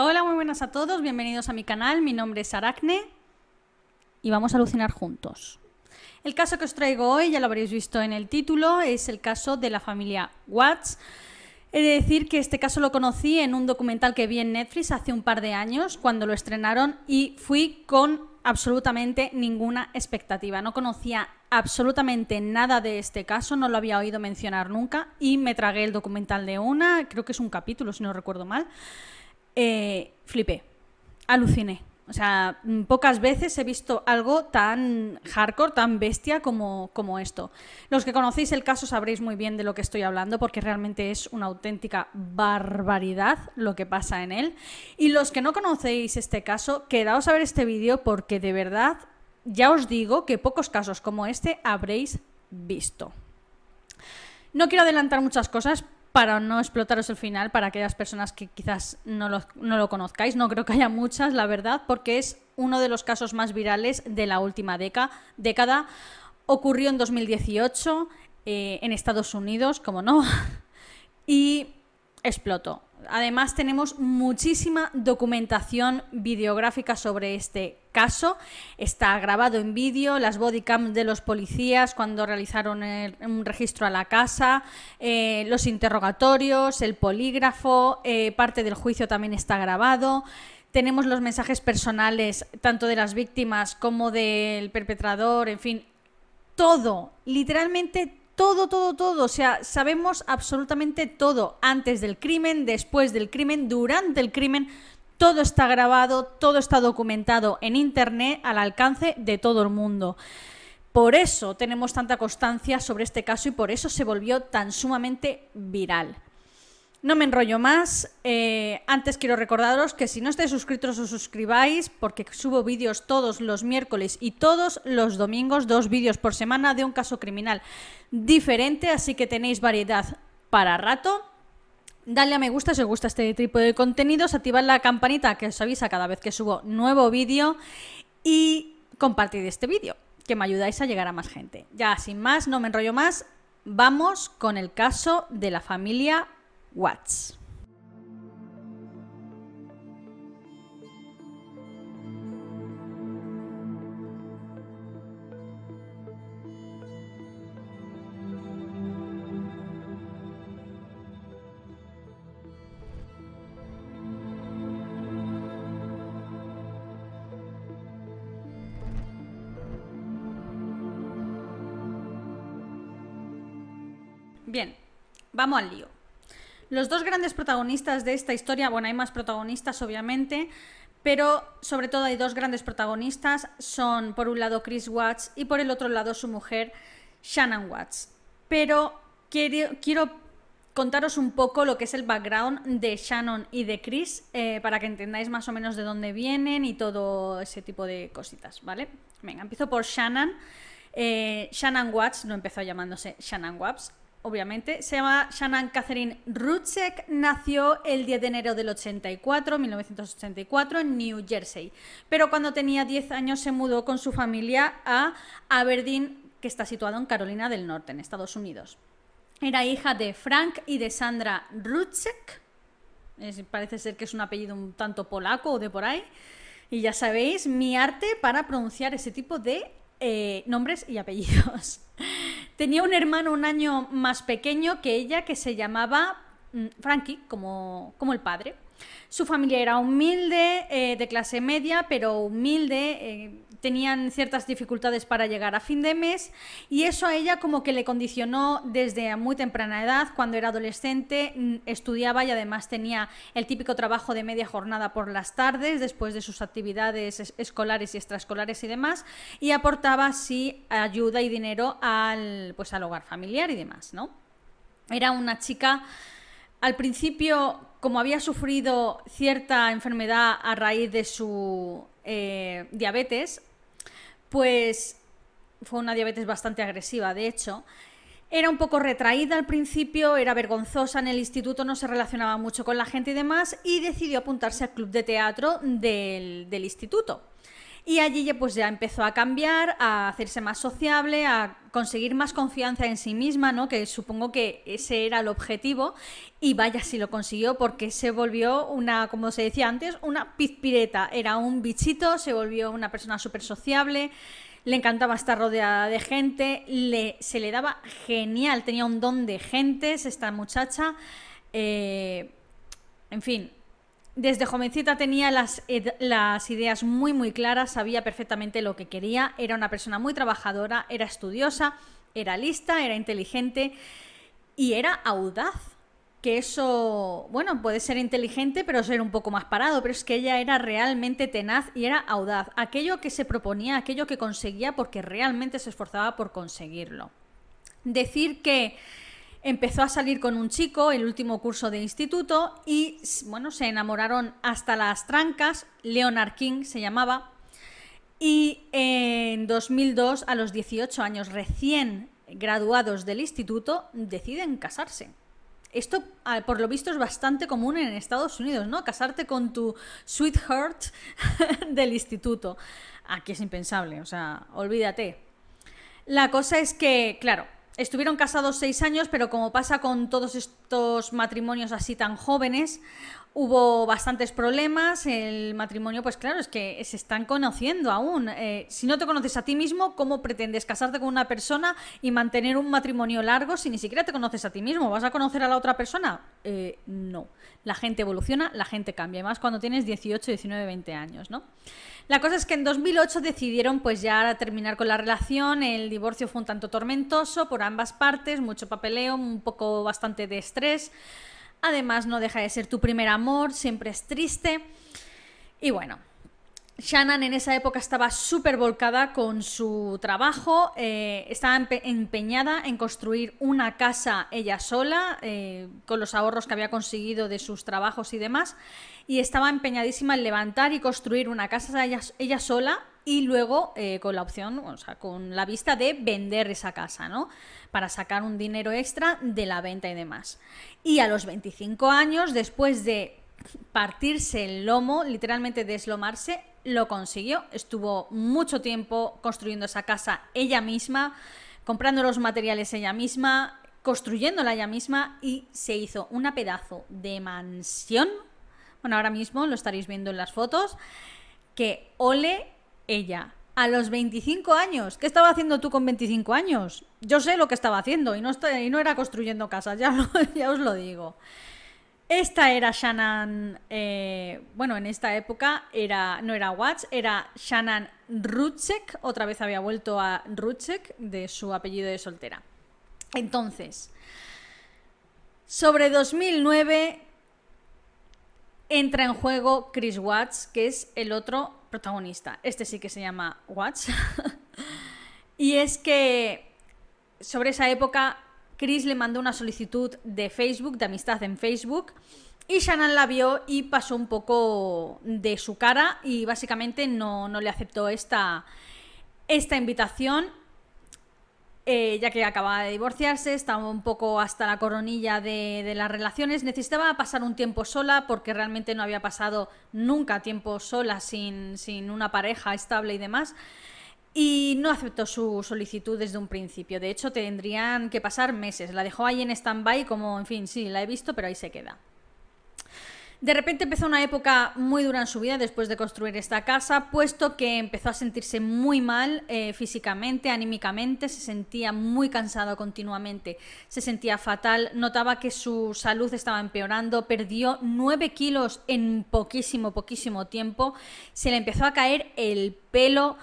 Hola, muy buenas a todos, bienvenidos a mi canal, mi nombre es Aracne y vamos a alucinar juntos. El caso que os traigo hoy, ya lo habréis visto en el título, es el caso de la familia Watts. He de decir que este caso lo conocí en un documental que vi en Netflix hace un par de años, cuando lo estrenaron, y fui con absolutamente ninguna expectativa. No conocía absolutamente nada de este caso, no lo había oído mencionar nunca, y me tragué el documental de una, creo que es un capítulo, si no recuerdo mal. Eh, flipé, aluciné. O sea, mm, pocas veces he visto algo tan hardcore, tan bestia como, como, esto. Los que conocéis el caso sabréis muy bien de lo que estoy hablando porque realmente es una auténtica barbaridad lo que pasa en él. Y los que no conocéis este caso, quedaos a ver este vídeo porque de verdad ya os digo que pocos casos como este habréis visto. No quiero adelantar muchas cosas para no explotaros el final, para aquellas personas que quizás no lo, conozcáis. No creo que haya muchas, la verdad, porque es uno de los casos más virales de la última década. Ocurrió en 2018 eh, en Estados Unidos, como no, y explotó. Además tenemos muchísima documentación videográfica sobre este caso. Está grabado en vídeo, las bodycams de los policías cuando realizaron un registro a la casa, eh, los interrogatorios, el polígrafo, eh, parte del juicio también está grabado. Tenemos los mensajes personales tanto de las víctimas como del perpetrador, en fin, todo, literalmente todo, todo, todo. O sea, sabemos absolutamente todo. Antes del crimen, después del crimen, durante el crimen. Todo está grabado, todo está documentado en Internet al alcance de todo el mundo. Por eso tenemos tanta constancia sobre este caso y por eso se volvió tan sumamente viral. No me enrollo más. Eh, antes quiero recordaros que si no estáis suscritos os suscribáis porque subo vídeos todos los miércoles y todos los domingos, dos vídeos por semana de un caso criminal diferente, así que tenéis variedad para rato. Dale a me gusta si os gusta este tipo de contenidos, activad la campanita que os avisa cada vez que subo nuevo vídeo y compartid este vídeo, que me ayudáis a llegar a más gente. Ya sin más, no me enrollo más, vamos con el caso de la familia watts. Bien, vamos al lío. Los dos grandes protagonistas de esta historia, bueno, hay más protagonistas obviamente, pero sobre todo hay dos grandes protagonistas, son por un lado Chris Watts y por el otro lado su mujer Shannon Watts. Pero quiero, contaros un poco lo que es el background de Shannon y de Chris eh, para que entendáis más o menos de dónde vienen y todo ese tipo de cositas, ¿vale? Venga, empiezo por Shannon. Eh, Shannon Watts, no empezó llamándose Shannon Watts, obviamente. Se llama Shannon Catherine Rutzek. Nació el 10 de enero del 84, 1984, en New Jersey. Pero cuando tenía 10 años se mudó con su familia a Aberdeen, que está situado en Carolina del Norte, en Estados Unidos. Era hija de Frank y de Sandra Rutzek. parece ser que es un apellido un tanto polaco o de por ahí. Y ya sabéis, mi arte para pronunciar ese tipo de eh, nombres y apellidos. Tenía un hermano un año más pequeño que ella que se llamaba mm, Frankie, como, como el padre. Su familia era humilde, eh, de clase media, pero humilde. Eh, tenían ciertas dificultades para llegar a fin de mes y eso a ella como que le condicionó desde muy temprana edad, cuando era adolescente, mm, estudiaba y además tenía el típico trabajo de media jornada por las tardes, después de sus actividades escolares y extraescolares y demás, y aportaba así ayuda y dinero al, pues, al hogar familiar y demás, ¿no? Era una chica al principio, como había sufrido cierta enfermedad a raíz de su eh, diabetes, pues fue una diabetes bastante agresiva, de hecho. Era un poco retraída al principio, era vergonzosa en el instituto, no se relacionaba mucho con la gente y demás, y decidió apuntarse al club de teatro del, del instituto. Y allí pues ya empezó a cambiar, a hacerse más sociable, a conseguir más confianza en sí misma, ¿no? Que supongo que ese era el objetivo. Y vaya si lo consiguió, porque se volvió una, como se decía antes, una pizpireta. Era un bichito, se volvió una persona súper sociable. Le encantaba estar rodeada de gente, le, se le daba genial, tenía un don de gentes esta muchacha. Eh, en fin, desde jovencita tenía las, ideas muy muy claras, sabía perfectamente lo que quería, era una persona muy trabajadora, era estudiosa, era lista, era inteligente y era audaz. Que eso, bueno, puede ser inteligente, pero ser un poco más parado, pero es que ella era realmente tenaz y era audaz. Aquello que se proponía, aquello que conseguía porque realmente se esforzaba por conseguirlo. Decir que empezó a salir con un chico, el último curso de instituto, y bueno, se enamoraron hasta las trancas, Leonard King se llamaba, y en 2002, a los 18 años recién graduados del instituto, deciden casarse. Esto, por lo visto, es bastante común en Estados Unidos, ¿no? Casarte con tu sweetheart del instituto. Aquí es impensable, o sea, olvídate. La cosa es que, claro, Estuvieron casados seis años, pero como pasa con todos estos matrimonios así tan jóvenes, hubo bastantes problemas. El matrimonio, pues claro, es que se están conociendo aún. Eh, si no te conoces a ti mismo, ¿cómo pretendes casarte con una persona y mantener un matrimonio largo si ni siquiera te conoces a ti mismo? ¿Vas a conocer a la otra persona? Eh, no. La gente evoluciona, la gente cambia, y más cuando tienes 18, 19, 20 años, ¿no? La cosa es que en 2008 decidieron pues ya terminar con la relación, el divorcio fue un tanto tormentoso por ambas partes, mucho papeleo, un poco bastante de estrés. Además no deja de ser tu primer amor, siempre es triste. Y bueno, Shannon en esa época estaba súper volcada con su trabajo, eh, estaba empeñada en construir una casa ella sola, eh, con los ahorros que había conseguido de sus trabajos y demás, y estaba empeñadísima en levantar y construir una casa ella, sola y luego eh, con la opción, o sea, con la vista de vender esa casa, ¿no? Para sacar un dinero extra de la venta y demás. Y a los 25 años, después de partirse el lomo, literalmente deslomarse, lo consiguió. Estuvo mucho tiempo construyendo esa casa ella misma, comprando los materiales ella misma, construyéndola ella misma y se hizo una pedazo de mansión bueno, ahora mismo lo estaréis viendo en las fotos, que ole ella. A los 25 años. ¿Qué estaba haciendo tú con 25 años? Yo sé lo que estaba haciendo y no, y no era construyendo casas, ya, os lo digo. Esta era Shannon, eh, bueno, en esta época era, no era Watts, era Shannon Rutschek, otra vez había vuelto a Rutschek de su apellido de soltera. Entonces, sobre 2009 entra en juego Chris Watts, que es el otro protagonista. Este sí que se llama Watts. y es que sobre esa época Chris le mandó una solicitud de Facebook, de amistad en Facebook, y Shannon la vio y pasó un poco de su cara y básicamente no, no le aceptó esta, esta invitación eh, ya que acababa de divorciarse, estaba un poco hasta la coronilla de, las relaciones, necesitaba pasar un tiempo sola porque realmente no había pasado nunca tiempo sola sin, sin una pareja estable y demás. Y no aceptó su solicitud desde un principio. De hecho, tendrían que pasar meses. La dejó ahí en stand-by como, en fin, sí, la he visto, pero ahí se queda. De repente empezó una época muy dura en su vida después de construir esta casa, puesto que empezó a sentirse muy mal eh, físicamente, anímicamente, se sentía muy cansado continuamente, se sentía fatal, notaba que su salud estaba empeorando, perdió 9 kilos en poquísimo, poquísimo tiempo, se le empezó a caer el pelo,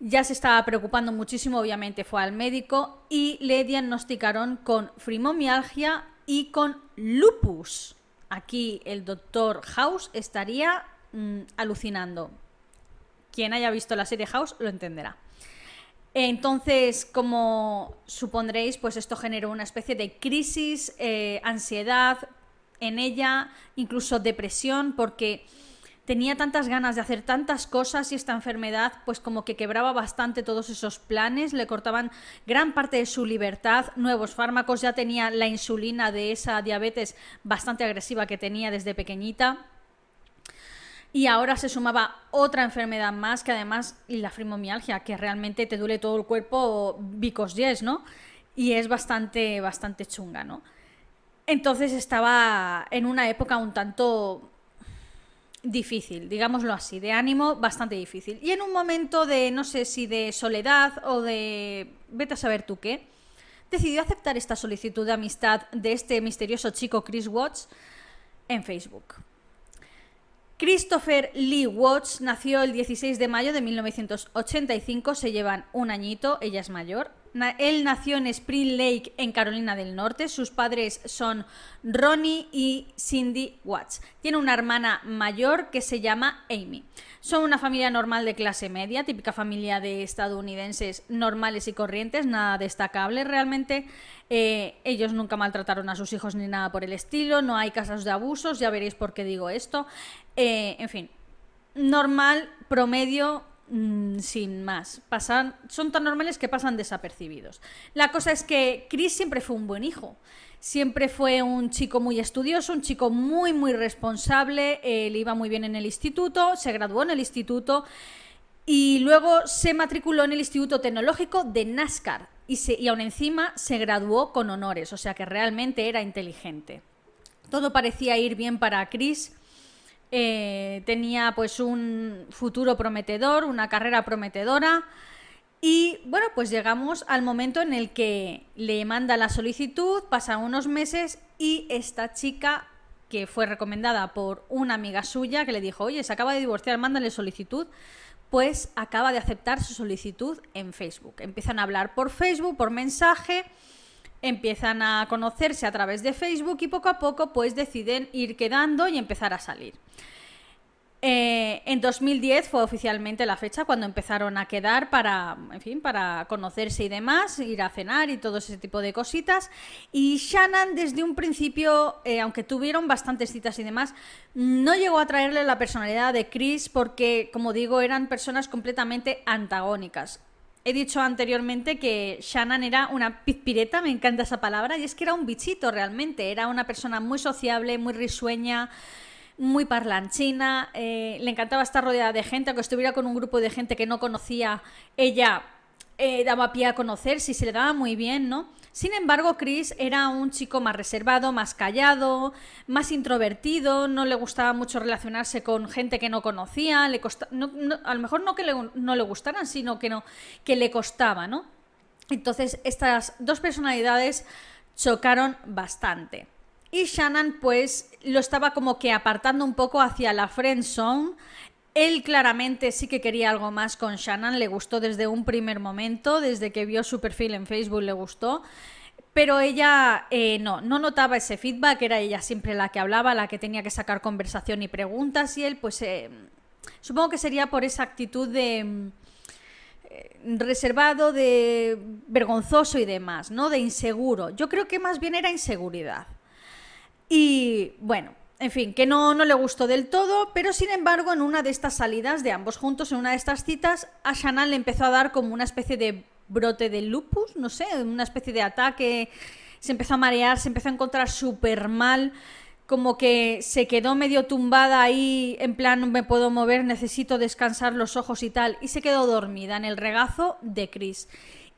ya se estaba preocupando muchísimo, obviamente fue al médico y le diagnosticaron con fibromialgia y con lupus aquí el doctor House estaría mm, alucinando. Quien haya visto la serie House lo entenderá. Entonces, como supondréis, pues esto generó una especie de crisis, eh, ansiedad en ella, incluso depresión, porque tenía tantas ganas de hacer tantas cosas y esta enfermedad pues como que quebraba bastante todos esos planes, le cortaban gran parte de su libertad, nuevos fármacos, ya tenía la insulina de esa diabetes bastante agresiva que tenía desde pequeñita. Y ahora se sumaba otra enfermedad más, que además, la fibromialgia, que realmente te duele todo el cuerpo, bicos yes, ¿no? Y es bastante, bastante chunga, ¿no? Entonces estaba en una época un tanto difícil, digámoslo así, de ánimo bastante difícil. Y en un momento de, no sé si de soledad o de, vete a saber tú qué, decidió aceptar esta solicitud de amistad de este misterioso chico Chris Watts en Facebook. Christopher Lee Watts nació el 16 de mayo de 1985, se llevan un añito, ella es mayor. Él nació en Spring Lake, en Carolina del Norte. Sus padres son Ronnie y Cindy Watts. Tiene una hermana mayor que se llama Amy. Son una familia normal de clase media, típica familia de estadounidenses normales y corrientes, nada destacable realmente. Eh, ellos nunca maltrataron a sus hijos ni nada por el estilo, no hay casos de abusos, ya veréis por qué digo esto. Eh, en fin, normal, promedio, Mm, sin más. Pasan, son tan normales que pasan desapercibidos. La cosa es que Chris siempre fue un buen hijo. Siempre fue un chico muy estudioso, un chico muy, muy responsable. le iba muy bien en el instituto, se graduó en el instituto y luego se matriculó en el Instituto Tecnológico de NASCAR y, se, y aún encima se graduó con honores, o sea que realmente era inteligente. Todo parecía ir bien para Chris eh, tenía pues un futuro prometedor, una carrera prometedora. Y bueno, pues llegamos al momento en el que le manda la solicitud, pasan unos meses y esta chica, que fue recomendada por una amiga suya, que le dijo, oye, se acaba de divorciar, mándale solicitud, pues acaba de aceptar su solicitud en Facebook. Empiezan a hablar por Facebook, por mensaje, empiezan a conocerse a través de Facebook y poco a poco pues deciden ir quedando y empezar a salir. Eh, en 2010 fue oficialmente la fecha cuando empezaron a quedar para, en fin, para conocerse y demás, ir a cenar y todo ese tipo de cositas. Y Shannon desde un principio, eh, aunque tuvieron bastantes citas y demás, no llegó a traerle la personalidad de Chris porque, como digo, eran personas completamente antagónicas. He dicho anteriormente que Shannon era una pizpireta, me encanta esa palabra, y es que era un bichito realmente, era una persona muy sociable, muy risueña, muy parlanchina, eh, le encantaba estar rodeada de gente, aunque estuviera con un grupo de gente que no conocía, ella eh, daba pie a conocer, si se le daba muy bien, ¿no? Sin embargo, Chris era un chico más reservado, más callado, más introvertido, no le gustaba mucho relacionarse con gente que no conocía, le a lo mejor no que no le gustaran, sino que, no, que le costaba, ¿no? Entonces, estas dos personalidades chocaron bastante. Y Shannon pues lo estaba como que apartando un poco hacia la friend zone. Él claramente sí que quería algo más con Shannon, le gustó desde un primer momento, desde que vio su perfil en Facebook le gustó. Pero ella eh, no, no notaba ese feedback, era ella siempre la que hablaba, la que tenía que sacar conversación y preguntas y él pues eh, supongo que sería por esa actitud de eh, reservado, de vergonzoso y demás, ¿no? De inseguro. Yo creo que más bien era inseguridad. Y bueno, en fin, que no, no le gustó del todo, pero sin embargo, en una de estas salidas de ambos juntos, en una de estas citas, a Shannon le empezó a dar como una especie de brote de lupus, no sé, una especie de ataque, se empezó a marear, se empezó a encontrar súper mal, como que se quedó medio tumbada ahí, en plan, no me puedo mover, necesito descansar los ojos y tal, y se quedó dormida en el regazo de Chris.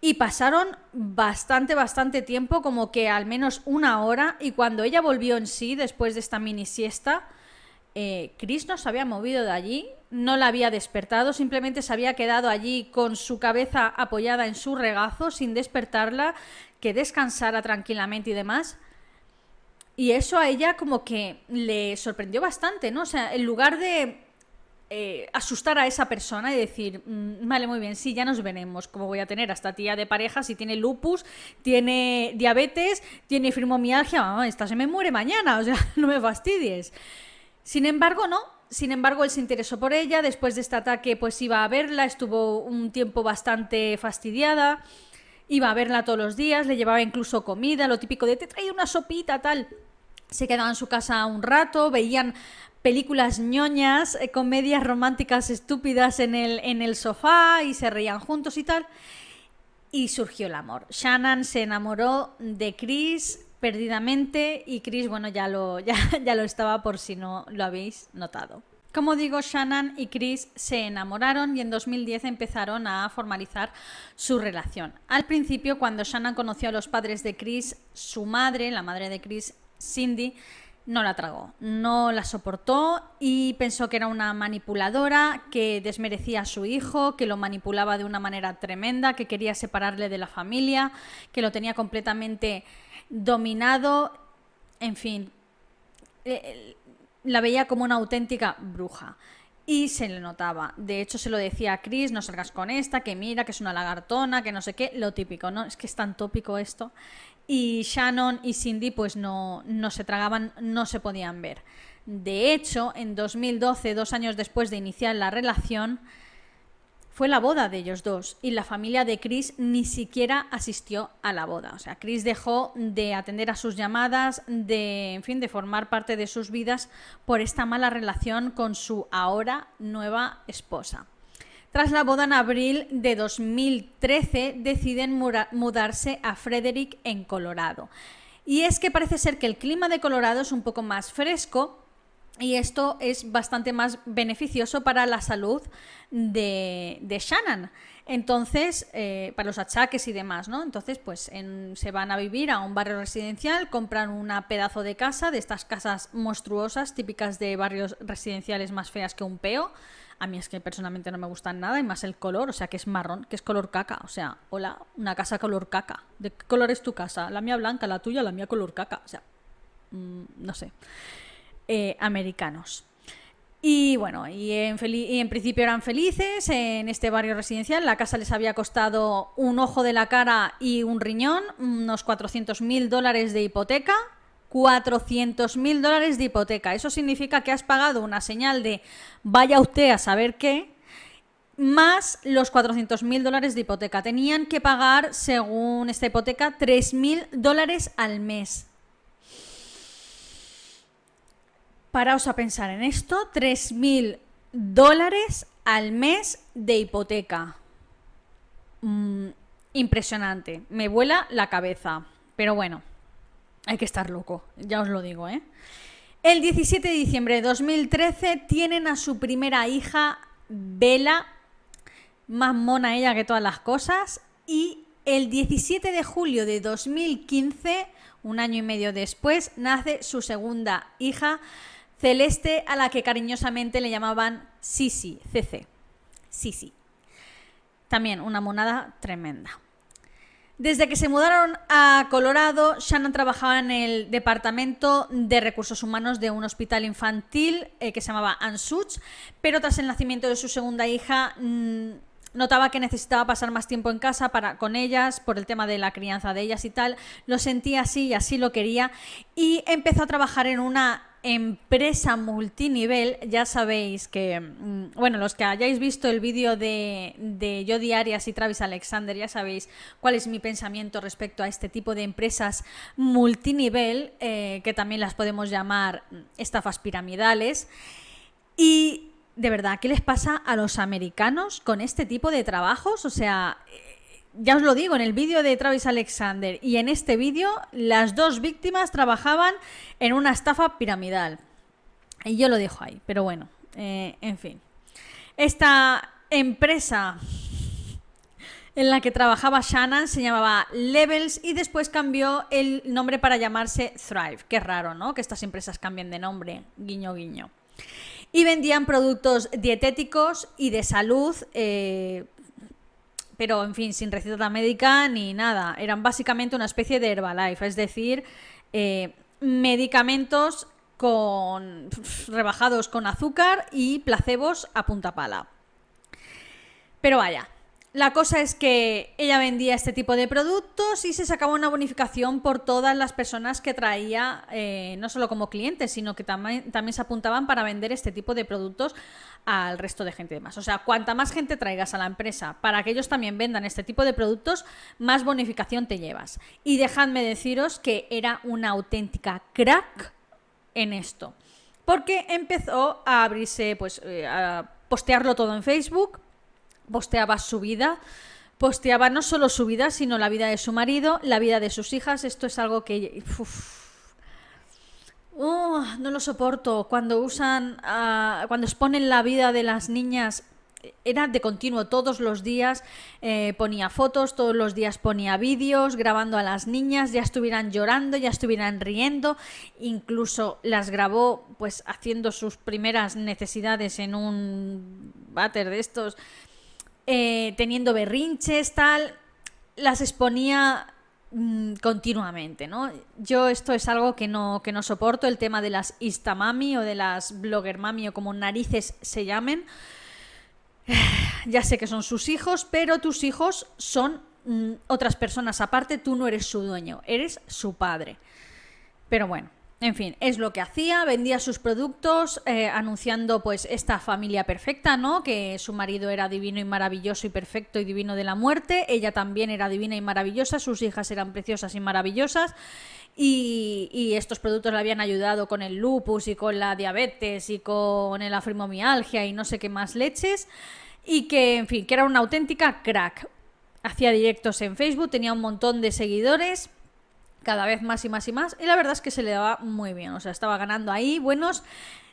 Y pasaron bastante, bastante tiempo, como que al menos una hora, y cuando ella volvió en sí, después de esta mini siesta, eh, Chris no se había movido de allí, no la había despertado, simplemente se había quedado allí con su cabeza apoyada en su regazo, sin despertarla, que descansara tranquilamente y demás. Y eso a ella como que le sorprendió bastante, ¿no? O sea, en lugar de eh, asustar a esa persona y decir, mm, vale, muy bien, sí, ya nos veremos, como voy a tener a esta tía de pareja si tiene lupus, tiene diabetes, tiene fibromialgia, esta se me muere mañana, o sea, no me fastidies. Sin embargo, no. Sin embargo, él se interesó por ella, después de este ataque pues iba a verla, estuvo un tiempo bastante fastidiada, iba a verla todos los días, le llevaba incluso comida, lo típico de te traía una sopita, tal se quedaba en su casa un rato, veían películas ñoñas, eh, comedias románticas estúpidas en el, en el sofá y se reían juntos y tal. Y surgió el amor. Shannon se enamoró de Chris perdidamente y Chris, bueno, ya lo, ya, ya lo estaba por si no lo habéis notado. Como digo, Shannon y Chris se enamoraron y en 2010 empezaron a formalizar su relación. Al principio, cuando Shannon conoció a los padres de Chris, su madre, la madre de Chris, Cindy, no la tragó, no la soportó y pensó que era una manipuladora, que desmerecía a su hijo, que lo manipulaba de una manera tremenda, que quería separarle de la familia, que lo tenía completamente dominado, en fin, eh, la veía como una auténtica bruja. Y se le notaba. De hecho, se lo decía a Chris, no salgas con esta, que mira, que es una lagartona, que no sé qué, lo típico, ¿no? Es que es tan tópico esto y Shannon y Cindy pues no, no se tragaban, no se podían ver. De hecho, en 2012, dos años después de iniciar la relación, fue la boda de ellos dos y la familia de Chris ni siquiera asistió a la boda. O sea, Chris dejó de atender a sus llamadas, de, en fin, de formar parte de sus vidas por esta mala relación con su ahora nueva esposa. Tras la boda en abril de 2013 deciden mudarse a Frederick en Colorado. Y es que parece ser que el clima de Colorado es un poco más fresco y esto es bastante más beneficioso para la salud de, Shannon. Entonces, eh, para los achaques y demás, ¿no? Entonces, pues se van a vivir a un barrio residencial, compran una pedazo de casa, de estas casas monstruosas, típicas de barrios residenciales más feas que un peo. A mí es que personalmente no me gustan nada y más el color, o sea, que es marrón, que es color caca. O sea, hola, una casa color caca. ¿De qué color es tu casa? La mía blanca, la tuya, la mía color caca. O sea, mm, no sé. Eh, americanos. Y bueno, y en, y en, principio eran felices en este barrio residencial. La casa les había costado un ojo de la cara y un riñón, unos 400 mil dólares de hipoteca. 400 mil dólares de hipoteca. Eso significa que has pagado una señal de vaya usted a saber qué, más los 400 mil dólares de hipoteca. Tenían que pagar, según esta hipoteca, 3 mil dólares al mes. Paraos a pensar en esto, 3 mil dólares al mes de hipoteca. Mm, impresionante, me vuela la cabeza. Pero bueno, hay que estar loco, ya os lo digo, ¿eh? El 17 de diciembre de 2013 tienen a su primera hija, Bella, más mona ella que todas las cosas, y el 17 de julio de 2015, un año y medio después, nace su segunda hija, Celeste, a la que cariñosamente le llamaban Sisi, CC. Sisi. También una monada tremenda. Desde que se mudaron a Colorado, Shannon trabajaba en el departamento de recursos humanos de un hospital infantil eh, que se llamaba Ansuch, pero tras el nacimiento de su segunda hija mm, notaba que necesitaba pasar más tiempo en casa para, con ellas por el tema de la crianza de ellas y tal. Lo sentía así y así lo quería y empezó a trabajar en una empresa multinivel, ya sabéis que, mm, bueno, los que hayáis visto el vídeo de, de Yo Diarias y Travis Alexander, ya sabéis cuál es mi pensamiento respecto a este tipo de empresas multinivel, eh, que también las podemos llamar estafas piramidales. Y de verdad, ¿qué les pasa a los americanos con este tipo de trabajos? O sea, ya os lo digo, en el vídeo de Travis Alexander y en este vídeo, las dos víctimas trabajaban en una estafa piramidal. Y yo lo dejo ahí, pero bueno, eh, en fin. Esta empresa en la que trabajaba Shannon se llamaba Levels y después cambió el nombre para llamarse Thrive. Qué raro, ¿no? Que estas empresas cambien de nombre, guiño, guiño. Y vendían productos dietéticos y de salud eh, pero en fin, sin receta médica ni nada. Eran básicamente una especie de Herbalife, es decir, eh, medicamentos con rebajados con azúcar y placebos a punta pala. Pero vaya, la cosa es que ella vendía este tipo de productos y se sacaba una bonificación por todas las personas que traía, eh, no solo como clientes, sino que también, se apuntaban para vender este tipo de productos al resto de gente más. O sea, cuanta más gente traigas a la empresa para que ellos también vendan este tipo de productos, más bonificación te llevas. Y dejadme deciros que era una auténtica crack en esto. Porque empezó a abrirse, pues, eh, a postearlo todo en Facebook posteaba su vida, posteaba no solo su vida, sino la vida de su marido, la vida de sus hijas. Esto es algo que... Uh, no lo soporto. Cuando usan, uh, cuando exponen la vida de las niñas era de continuo, todos los días eh, ponía fotos, todos los días ponía vídeos, grabando a las niñas, ya estuvieran llorando, ya estuvieran riendo, incluso las grabó pues haciendo sus primeras necesidades en un váter de estos, eh, teniendo berrinches, tal, las exponía mm, continuamente, ¿no? Yo esto es algo que no, que no soporto, el tema de las Instamami o de las Blogger Mami o como narices se llamen ya sé que son sus hijos, pero tus hijos son mm, otras personas aparte, tú no eres su dueño, eres su padre. Pero bueno, en fin, es lo que hacía, vendía sus productos eh, anunciando pues esta familia perfecta, ¿no? Que su marido era divino y maravilloso y perfecto y divino de la muerte, ella también era divina y maravillosa, sus hijas eran preciosas y maravillosas. Y, estos productos le habían ayudado con el lupus y con la diabetes y con el afrimomialgia y no sé qué más leches y que, en fin, que era una auténtica crack. Hacía directos en Facebook, tenía un montón de seguidores, cada vez más y más y más, y la verdad es que se le daba muy bien, o sea, estaba ganando ahí buenos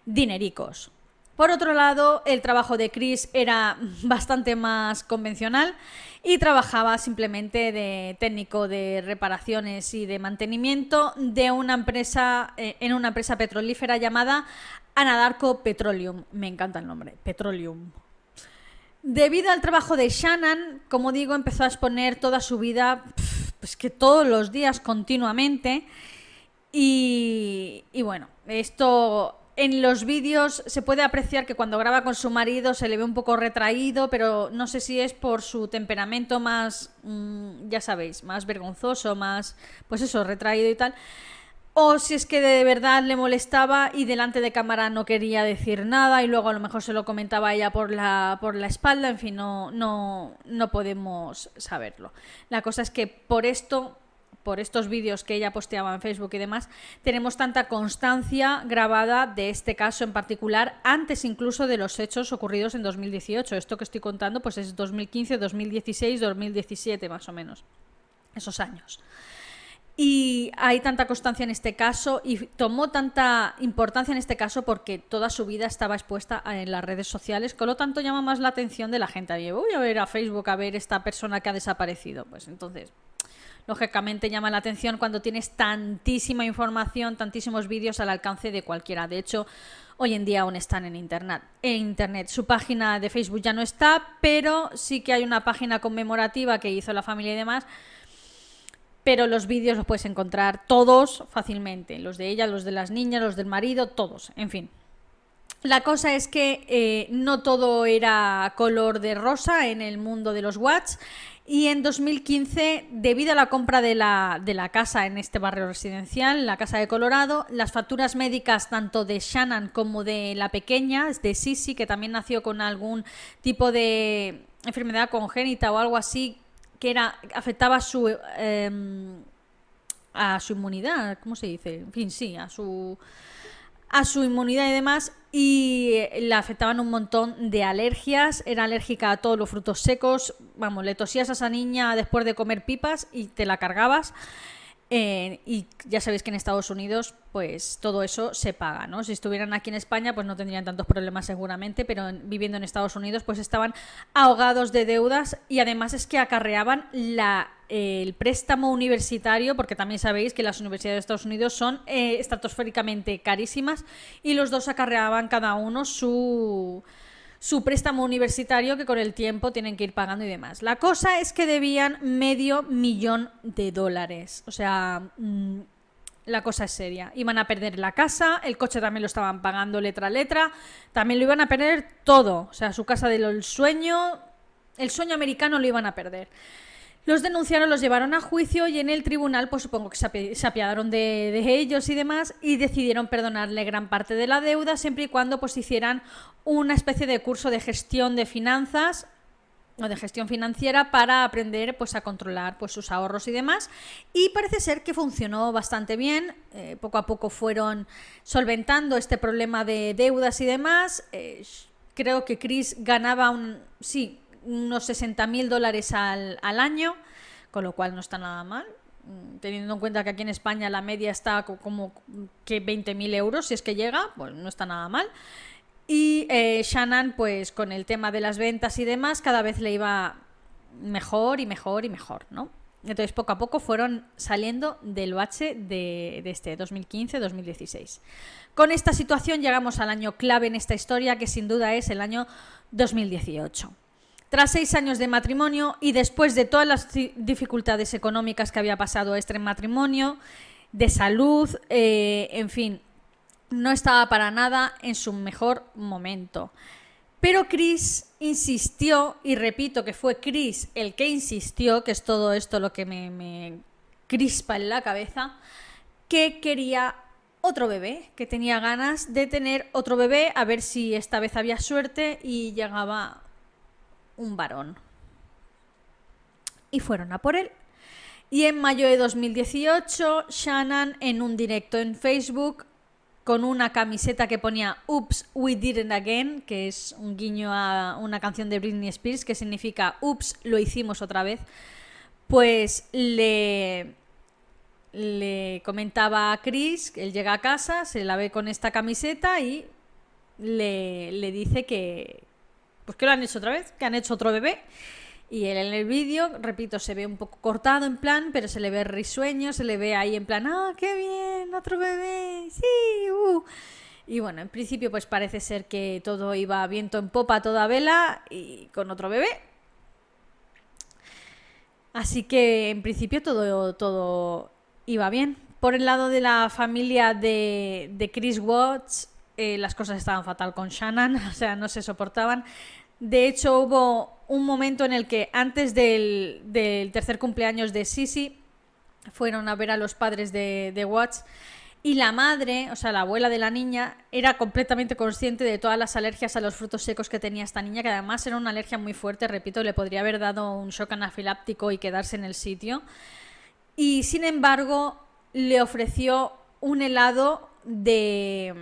dinericos. Por otro lado, el trabajo de Chris era bastante más convencional y trabajaba simplemente de técnico de reparaciones y de mantenimiento de una empresa eh, en una empresa petrolífera llamada Anadarko Petroleum. Me encanta el nombre, Petroleum. Debido al trabajo de Shannon, como digo, empezó a exponer toda su vida, pues que todos los días continuamente. Y, y bueno, esto en los vídeos se puede apreciar que cuando graba con su marido se le ve un poco retraído, pero no sé si es por su temperamento más, mm, ya sabéis, más vergonzoso, más, pues eso, retraído y tal o si es que de verdad le molestaba y delante de cámara no quería decir nada y luego a lo mejor se lo comentaba ella por la, por la espalda, en fin, no, no, no podemos saberlo. La cosa es que por esto por estos vídeos que ella posteaba en Facebook y demás, tenemos tanta constancia grabada de este caso en particular, antes incluso de los hechos ocurridos en 2018. Esto que estoy contando pues es 2015, 2016, 2017 más o menos, esos años. Y hay tanta constancia en este caso y tomó tanta importancia en este caso porque toda su vida estaba expuesta en las redes sociales, con lo tanto llama más la atención de la gente. voy a ver a Facebook a ver esta persona que ha desaparecido. Pues entonces, lógicamente llama la atención cuando tienes tantísima información, tantísimos vídeos al alcance de cualquiera. De hecho, hoy en día aún están en internet. En internet. Su página de Facebook ya no está, pero sí que hay una página conmemorativa que hizo la familia y demás pero los vídeos los puedes encontrar todos fácilmente, los de ella, los de las niñas, los del marido, todos, en fin. La cosa es que eh, no todo era color de rosa en el mundo de los Watts y en 2015, debido a la compra de la, de la, casa en este barrio residencial, la casa de Colorado, las facturas médicas tanto de Shannon como de la pequeña, de Sissy, que también nació con algún tipo de enfermedad congénita o algo así, que era afectaba a su em, a su inmunidad, ¿cómo se dice? En fin, sí, a su a su inmunidad y demás y le afectaban un montón de alergias, era alérgica a todos los frutos secos, vamos, le tosías a esa niña después de comer pipas y te la cargabas. Y ya sabéis que en Estados Unidos, pues todo eso se paga, ¿no? Si estuvieran aquí en España, pues no tendrían tantos problemas seguramente, pero viviendo en Estados Unidos, pues estaban ahogados de deudas y además es que acarreaban la, el préstamo universitario, porque también sabéis que las universidades de Estados Unidos son eh, estratosféricamente carísimas y los dos acarreaban cada uno su su préstamo universitario que con el tiempo tienen que ir pagando y demás. La cosa es que debían medio millón de dólares. O sea, mm, la cosa es seria. Iban a perder la casa, el coche también lo estaban pagando letra a letra, también lo iban a perder todo. O sea, su casa del sueño, el sueño americano lo iban a perder. Los denunciaron, los llevaron a juicio y en el tribunal, pues supongo que se, apiadaron de, ellos y demás y decidieron perdonarle gran parte de la deuda siempre y cuando pues hicieran una especie de curso de gestión de finanzas o de gestión financiera para aprender pues a controlar pues sus ahorros y demás. Y parece ser que funcionó bastante bien eh, poco a poco fueron solventando este problema de deudas y demás. Eh, creo que Chris ganaba un sí unos 60 mil dólares al, año, con lo cual no está nada mal. mm, teniendo en cuenta que aquí en España la media está como que 20.000 euros, si es que llega, pues no está nada mal. Y eh, Shannon, pues con el tema de las ventas y demás, cada vez le iba mejor y mejor y mejor, ¿no? Entonces, poco a poco fueron saliendo del bache de, de este 2015-2016. Con esta situación llegamos al año clave en esta historia, que sin duda es el año 2018. Tras seis años de matrimonio y después de todas las dificultades económicas que había pasado este matrimonio, de salud, eh, en fin, no estaba para nada en su mejor momento. Pero Chris insistió, y repito que fue Chris el que insistió, que es todo esto lo que me, crispa en la cabeza, que quería otro bebé, que tenía ganas de tener otro bebé, a ver si esta vez había suerte y llegaba un varón. Y fueron a por él. Y en mayo de 2018, Shannon, en un directo en Facebook, con una camiseta que ponía Oops, we did it again, que es un guiño a una canción de Britney Spears que significa Oops, lo hicimos otra vez, pues le, le comentaba a Chris, él llega a casa, se la ve con esta camiseta y le, le dice que, pues que lo han hecho otra vez, que han hecho otro bebé y él en el vídeo, repito, se ve un poco cortado en plan, pero se le ve risueño, se le ve ahí en plan, ¡ah, qué bien! ¡Otro bebé! ¡Sí! Uh". Y bueno, en principio pues parece ser que todo iba viento en popa, toda vela y con otro bebé. Así que en principio todo, todo iba bien. Por el lado de la familia de, de Chris Watts, eh, las cosas estaban fatal con Shannon, o sea, no se soportaban. De hecho, hubo un momento en el que antes del, tercer cumpleaños de Sisi fueron a ver a los padres de, de Watts y la madre, o sea, la abuela de la niña, era completamente consciente de todas las alergias a los frutos secos que tenía esta niña, que además era una alergia muy fuerte, repito, le podría haber dado un shock anafiláptico y quedarse en el sitio. Y sin embargo, le ofreció un helado de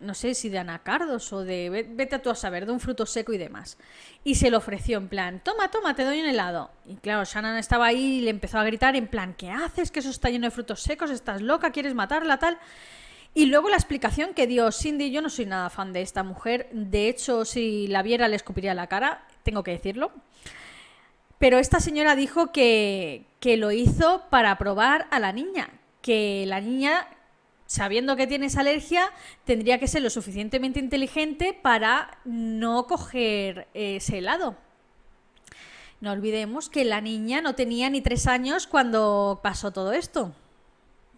no sé si de anacardos o de, vete tú a saber, de un fruto seco y demás. Y se lo ofreció en plan, toma, toma, te doy un helado. Y claro, Shannon estaba ahí y le empezó a gritar en plan, ¿qué haces? Que eso está lleno de frutos secos, estás loca, quieres matarla, tal. Y luego la explicación que dio Cindy, yo no soy nada fan de esta mujer, de hecho si la viera le escupiría la cara, tengo que decirlo. Pero esta señora dijo que, que lo hizo para probar a la niña, que la niña sabiendo que tienes alergia, tendría que ser lo suficientemente inteligente para no coger ese helado. No olvidemos que la niña no tenía ni tres años cuando pasó todo esto.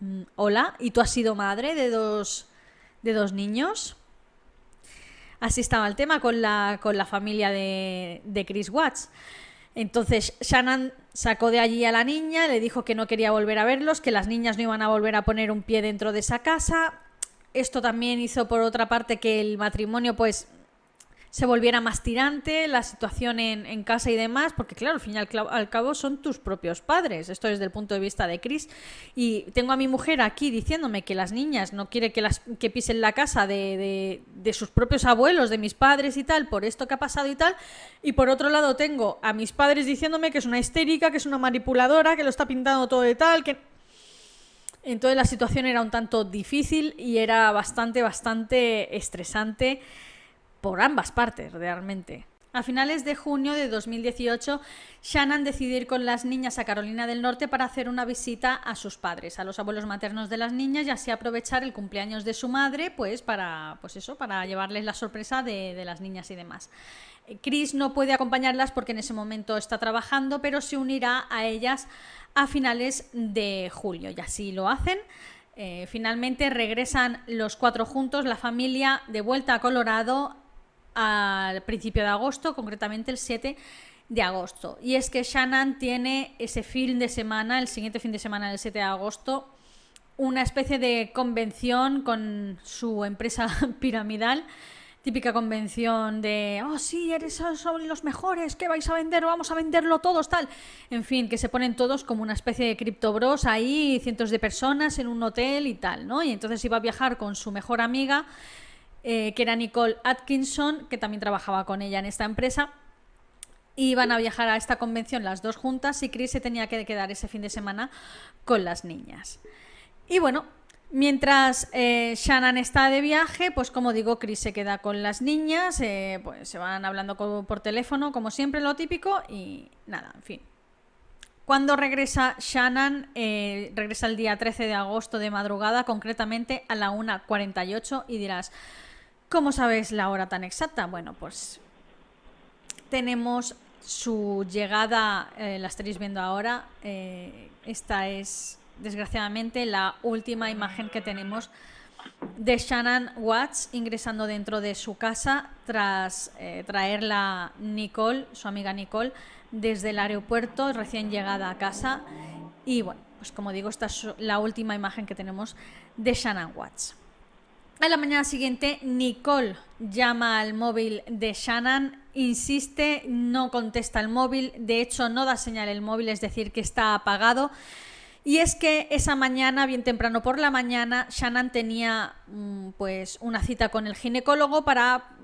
Mm, hola, ¿y tú has sido madre de dos, de dos niños? Así estaba el tema con la, con la familia de, de Chris Watts. Entonces Shannon sacó de allí a la niña, le dijo que no quería volver a verlos, que las niñas no iban a volver a poner un pie dentro de esa casa. Esto también hizo por otra parte que el matrimonio pues se volviera más tirante, la situación en, casa y demás, porque claro, al fin y al, cabo son tus propios padres. Esto desde el punto de vista de Chris. Y tengo a mi mujer aquí diciéndome que las niñas no quiere que, las, que pisen la casa de, de, sus propios abuelos, de mis padres y tal, por esto que ha pasado y tal. Y por otro lado tengo a mis padres diciéndome que es una histérica, que es una manipuladora, que lo está pintando todo de tal, que... Entonces la situación era un tanto difícil y era bastante, bastante estresante por ambas partes realmente. A finales de junio de 2018, Shannon decidió ir con las niñas a Carolina del Norte para hacer una visita a sus padres, a los abuelos maternos de las niñas y así aprovechar el cumpleaños de su madre, pues para, pues eso, para llevarles la sorpresa de, de las niñas y demás. Chris no puede acompañarlas porque en ese momento está trabajando, pero se unirá a ellas a finales de julio y así lo hacen. Eh, finalmente regresan los cuatro juntos, la familia, de vuelta a Colorado al principio de agosto, concretamente el 7 de agosto. Y es que Shannon tiene ese fin de semana, el siguiente fin de semana del 7 de agosto, una especie de convención con su empresa piramidal. Típica convención de, oh sí, eres son los mejores, ¿qué vais a vender? Vamos a venderlo todos, tal. En fin, que se ponen todos como una especie de criptobros ahí, cientos de personas en un hotel y tal, ¿no? Y entonces iba a viajar con su mejor amiga eh, que era Nicole Atkinson, que también trabajaba con ella en esta empresa. y van a viajar a esta convención las dos juntas y Chris se tenía que quedar ese fin de semana con las niñas. Y bueno, mientras eh, Shannon está de viaje, pues como digo, Chris se queda con las niñas, eh, pues se van hablando por teléfono, como siempre, lo típico, y nada, en fin. Cuando regresa Shannon, regresa el día 13 de agosto de madrugada, concretamente a la 1.48, y dirás, ¿cómo sabes la hora tan exacta? Bueno, pues tenemos su llegada, eh, la estaréis viendo ahora. Eh, esta es, desgraciadamente, la última imagen que tenemos de Shannon Watts ingresando dentro de su casa tras eh, traerla Nicole, su amiga Nicole, desde el aeropuerto, recién llegada a casa. Y bueno, pues como digo, esta es la última imagen que tenemos de Shannon Watts. A la mañana siguiente, Nicole llama al móvil de Shannon, insiste, no contesta el móvil, de hecho no da señal el móvil, es decir, que está apagado. Y es que esa mañana, bien temprano por la mañana, Shannon tenía mm, pues una cita con el ginecólogo para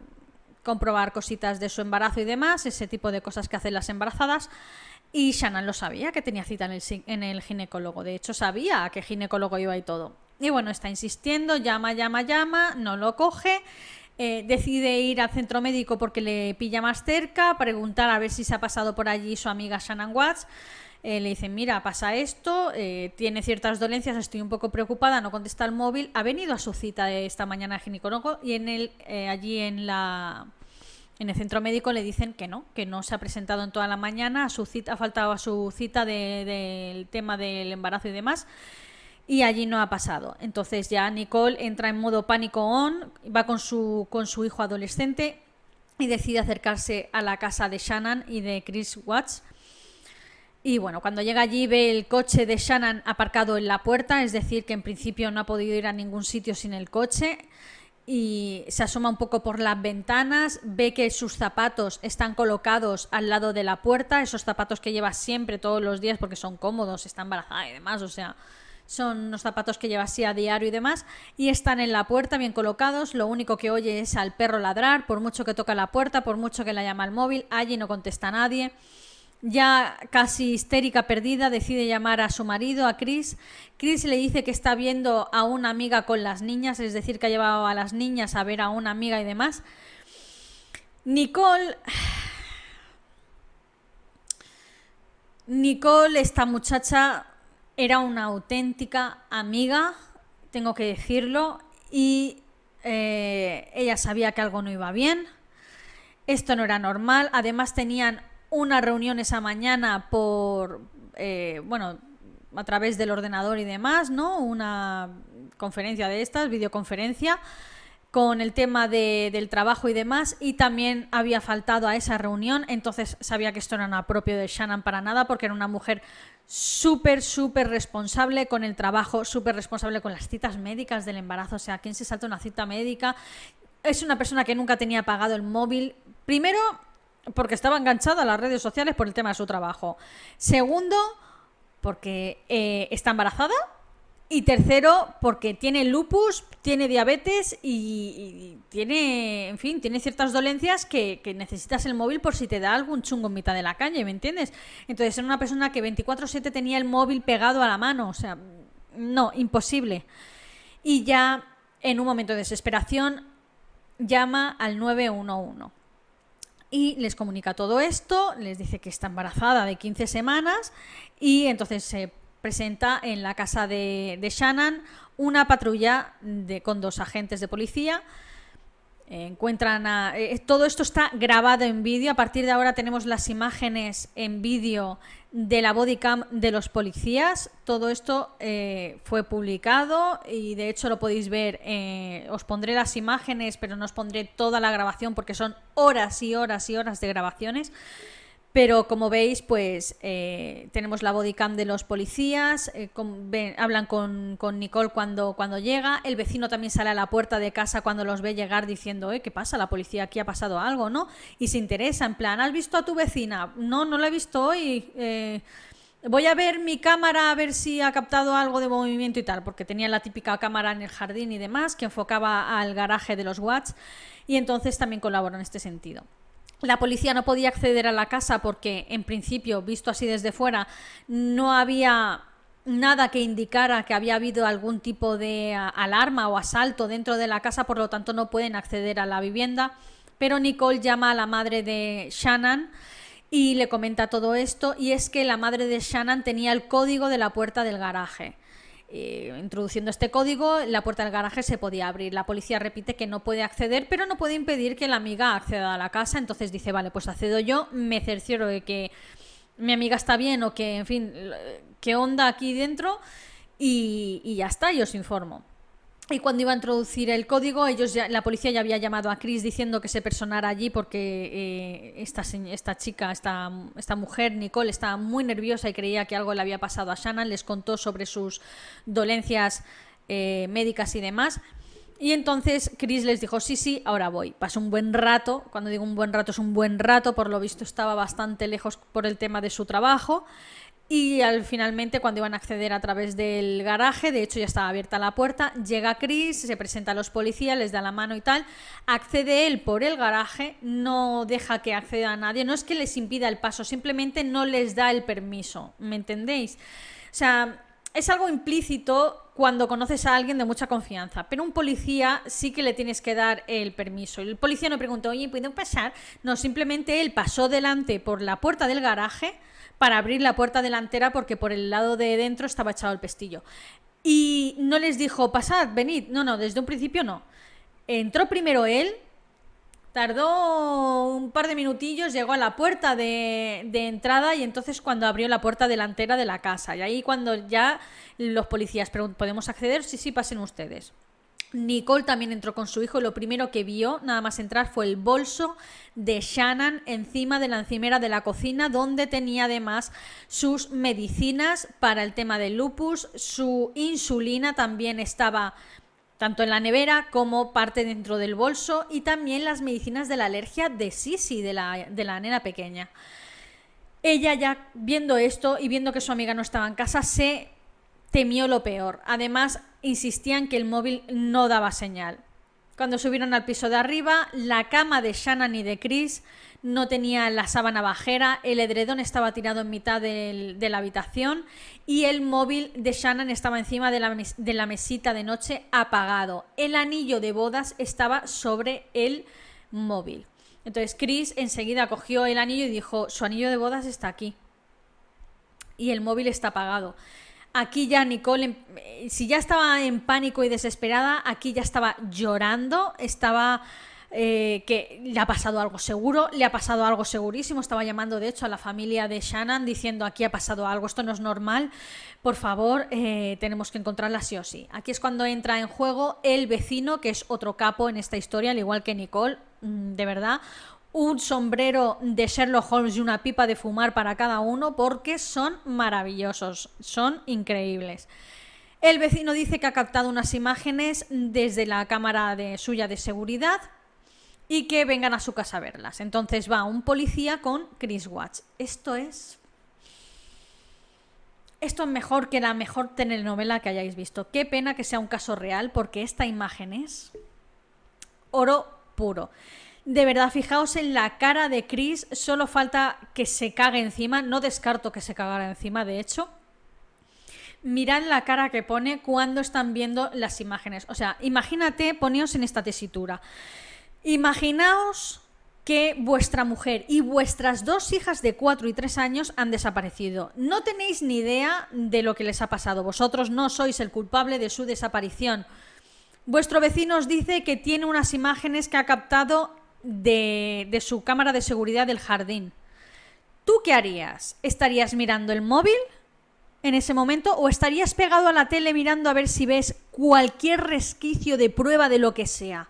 comprobar cositas de su embarazo y demás, ese tipo de cosas que hacen las embarazadas. Y Shannon lo sabía, que tenía cita en el, en el ginecólogo. De hecho, sabía a qué ginecólogo iba y todo. Y bueno, está insistiendo, llama, llama, llama, no lo coge. Eh, decide ir al centro médico porque le pilla más cerca, preguntar a ver si se ha pasado por allí su amiga Shannon Watts. Eh, le dicen, mira, pasa esto, eh, tiene ciertas dolencias, estoy un poco preocupada, no contesta el móvil. Ha venido a su cita de esta mañana ginecólogo y en el, allí en la en el centro médico le dicen que no, que no se ha presentado en toda la mañana, a su cita, ha faltado a su cita del tema del embarazo y demás y allí no ha pasado. Entonces ya Nicole entra en modo pánico on, va con su, con su hijo adolescente y decide acercarse a la casa de Shannon y de Chris Watts. Y bueno, cuando llega allí ve el coche de Shannon aparcado en la puerta, es decir, que en principio no ha podido ir a ningún sitio sin el coche. Y se asoma un poco por las ventanas, ve que sus zapatos están colocados al lado de la puerta, esos zapatos que lleva siempre todos los días porque son cómodos, está embarazada y demás, o sea, son unos zapatos que lleva así a diario y demás, y están en la puerta bien colocados, lo único que oye es al perro ladrar, por mucho que toca la puerta, por mucho que la llama al móvil, allí no contesta nadie. Ya casi histérica, perdida, decide llamar a su marido, a Chris. Chris le dice que está viendo a una amiga con las niñas, es decir, que ha llevado a las niñas a ver a una amiga y demás. Nicole... Nicole, esta muchacha, era una auténtica amiga, tengo que decirlo, y eh, ella sabía que algo no iba bien. Esto no era normal. Además tenían una reunión esa mañana por, eh, bueno, a través del ordenador y demás, ¿no? Una conferencia de estas, videoconferencia con el tema del trabajo y demás, y también había faltado a esa reunión, entonces sabía que esto no era propio de Shannon para nada, porque era una mujer súper, súper responsable con el trabajo, súper responsable con las citas médicas del embarazo, o sea, ¿quién se salta una cita médica? Es una persona que nunca tenía pagado el móvil, primero, porque estaba enganchada a las redes sociales por el tema de su trabajo, segundo, porque eh, está embarazada, y tercero, porque tiene lupus, tiene diabetes y, tiene, en fin, tiene ciertas dolencias que, necesitas el móvil por si te da algún chungo en mitad de la calle, ¿me entiendes? Entonces era una persona que 24/7 tenía el móvil pegado a la mano, o sea, no, imposible. Y ya en un momento de desesperación llama al 911 y les comunica todo esto, les dice que está embarazada de 15 semanas y entonces se presenta en la casa de, Shannon una patrulla de, con dos agentes de policía. encuentran a, eh, todo esto está grabado en vídeo. A partir de ahora tenemos las imágenes en vídeo de la bodycam de los policías. Todo esto eh, fue publicado y de hecho lo podéis ver. Eh, os pondré las imágenes, pero no os pondré toda la grabación porque son horas y horas y horas de grabaciones. Pero como veis, pues eh, tenemos la bodycam de los policías, eh, hablan con, Nicole cuando, cuando llega, el vecino también sale a la puerta de casa cuando los ve llegar diciendo, eh, ¿qué pasa? La policía aquí ha pasado algo, ¿no? Y se interesa, en plan, ¿has visto a tu vecina? No, no la he visto hoy. Eh, voy a ver mi cámara a ver si ha captado algo de movimiento y tal, porque tenía la típica cámara en el jardín y demás que enfocaba al garaje de los Watts y entonces también colabora en este sentido. La policía no podía acceder a la casa porque, en principio, visto así desde fuera, no había nada que indicara que había habido algún tipo de alarma o asalto dentro de la casa, por lo tanto no pueden acceder a la vivienda. Pero Nicole llama a la madre de Shannon y le comenta todo esto y es que la madre de Shannon tenía el código de la puerta del garaje. Eh, introduciendo este código, la puerta del garaje se podía abrir. La policía repite que no puede acceder, pero no puede impedir que la amiga acceda a la casa. Entonces dice, vale, pues accedo yo, me cercioro de que mi amiga está bien o que, en fin, qué onda aquí dentro y, y ya está, y os informo. Y cuando iba a introducir el código, ellos ya, la policía ya había llamado a Chris diciendo que se personara allí porque eh, esta, esta chica, esta, esta mujer, Nicole, estaba muy nerviosa y creía que algo le había pasado a Shannon. Les contó sobre sus dolencias eh, médicas y demás. Y entonces Chris les dijo, sí, sí, ahora voy. Pasó un buen rato, cuando digo un buen rato es un buen rato, por lo visto estaba bastante lejos por el tema de su trabajo. Y al finalmente, cuando iban a acceder a través del garaje, de hecho ya estaba abierta la puerta, llega Chris, se presenta a los policías, les da la mano y tal, accede él por el garaje, no deja que acceda a nadie, no es que les impida el paso, simplemente no les da el permiso, ¿me entendéis? O sea, es algo implícito cuando conoces a alguien de mucha confianza, pero un policía sí que le tienes que dar el permiso. El policía no preguntó, oye, ¿pueden pasar? No, simplemente él pasó delante por la puerta del garaje para abrir la puerta delantera porque por el lado de dentro estaba echado el pestillo. Y no les dijo, pasad, venid. No, no, desde un principio no. Entró primero él, tardó un par de minutillos, llegó a la puerta de, de, entrada y entonces cuando abrió la puerta delantera de la casa. Y ahí cuando ya los policías preguntan, ¿podemos acceder? Sí, sí, pasen ustedes. Nicole también entró con su hijo y lo primero que vio, nada más entrar, fue el bolso de Shannon encima de la encimera de la cocina, donde tenía además sus medicinas para el tema del lupus, su insulina también estaba tanto en la nevera como parte dentro del bolso y también las medicinas de la alergia de Sisi, de la, de la nena pequeña. Ella ya viendo esto y viendo que su amiga no estaba en casa, se temió lo peor. Además, insistían que el móvil no daba señal. Cuando subieron al piso de arriba, la cama de Shannon y de Chris no tenía la sábana bajera, el edredón estaba tirado en mitad de la habitación y el móvil de Shannon estaba encima de la, de la mesita de noche apagado. El anillo de bodas estaba sobre el móvil. Entonces Chris enseguida cogió el anillo y dijo, su anillo de bodas está aquí. Y el móvil está apagado. Aquí ya Nicole, em, eh, si ya estaba en pánico y desesperada, aquí ya estaba llorando, estaba... Eh, que le ha pasado algo seguro, le ha pasado algo segurísimo. Estaba llamando, de hecho, a la familia de Shannon diciendo aquí ha pasado algo, esto no es normal, por favor, eh, tenemos que encontrarla sí o sí. Aquí es cuando entra en juego el vecino, que es otro capo en esta historia, al igual que Nicole, mm, de verdad, un sombrero de Sherlock Holmes y una pipa de fumar para cada uno porque son maravillosos, son increíbles. El vecino dice que ha captado unas imágenes desde la cámara de suya de seguridad y que vengan a su casa a verlas. Entonces va un policía con Chris Watts. Esto es esto es mejor que la mejor telenovela que hayáis visto. Qué pena que sea un caso real porque esta imagen es oro puro. De verdad, fijaos en la cara de Chris, solo falta que se cague encima, no descarto que se cagara encima, de hecho. Mirad la cara que pone cuando están viendo las imágenes. O sea, imagínate, poneos en esta tesitura. Imaginaos que vuestra mujer y vuestras dos hijas de 4 y 3 años han desaparecido. No tenéis ni idea de lo que les ha pasado. Vosotros no sois el culpable de su desaparición. Vuestro vecino os dice que tiene unas imágenes que ha captado de, su cámara de seguridad del jardín. ¿Tú qué harías? ¿Estarías mirando el móvil en ese momento o estarías pegado a la tele mirando a ver si ves cualquier resquicio de prueba de lo que sea?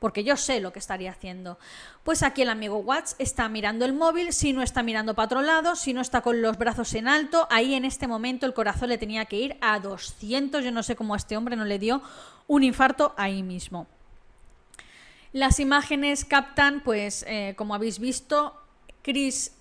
Porque yo sé lo que estaría haciendo. Pues aquí el amigo Watts está mirando el móvil, si no está mirando para otro lado, si no está con los brazos en alto, ahí en este momento el corazón le tenía que ir a 200, yo no sé cómo a este hombre no le dio un infarto ahí mismo. Las imágenes captan, pues, eh, como habéis visto, Chris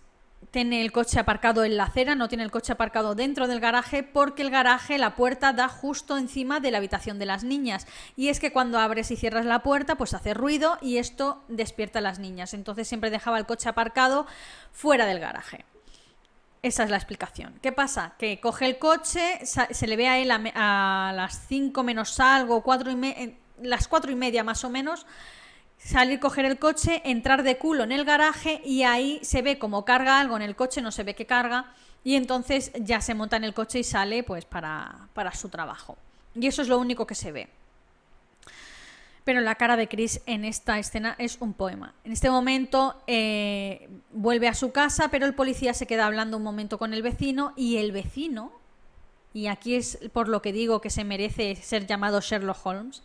tiene el coche aparcado en la acera, no tiene el coche aparcado dentro del garaje porque el garaje, la puerta da justo encima de la habitación de las niñas. Y es que cuando abres y cierras la puerta, pues hace ruido y esto despierta a las niñas. Entonces siempre dejaba el coche aparcado fuera del garaje. Esa es la explicación. ¿Qué pasa? Que coge el coche, se le ve a él a, las 5 menos algo, cuatro y las 4 y media más o menos, salir, coger el coche, entrar de culo en el garaje y ahí se ve como carga algo en el coche, no se ve que carga, y entonces ya se monta en el coche y sale pues para, para su trabajo. Y eso es lo único que se ve. Pero la cara de Chris en esta escena es un poema. En este momento eh, vuelve a su casa, pero el policía se queda hablando un momento con el vecino y el vecino, y aquí es por lo que digo que se merece ser llamado Sherlock Holmes,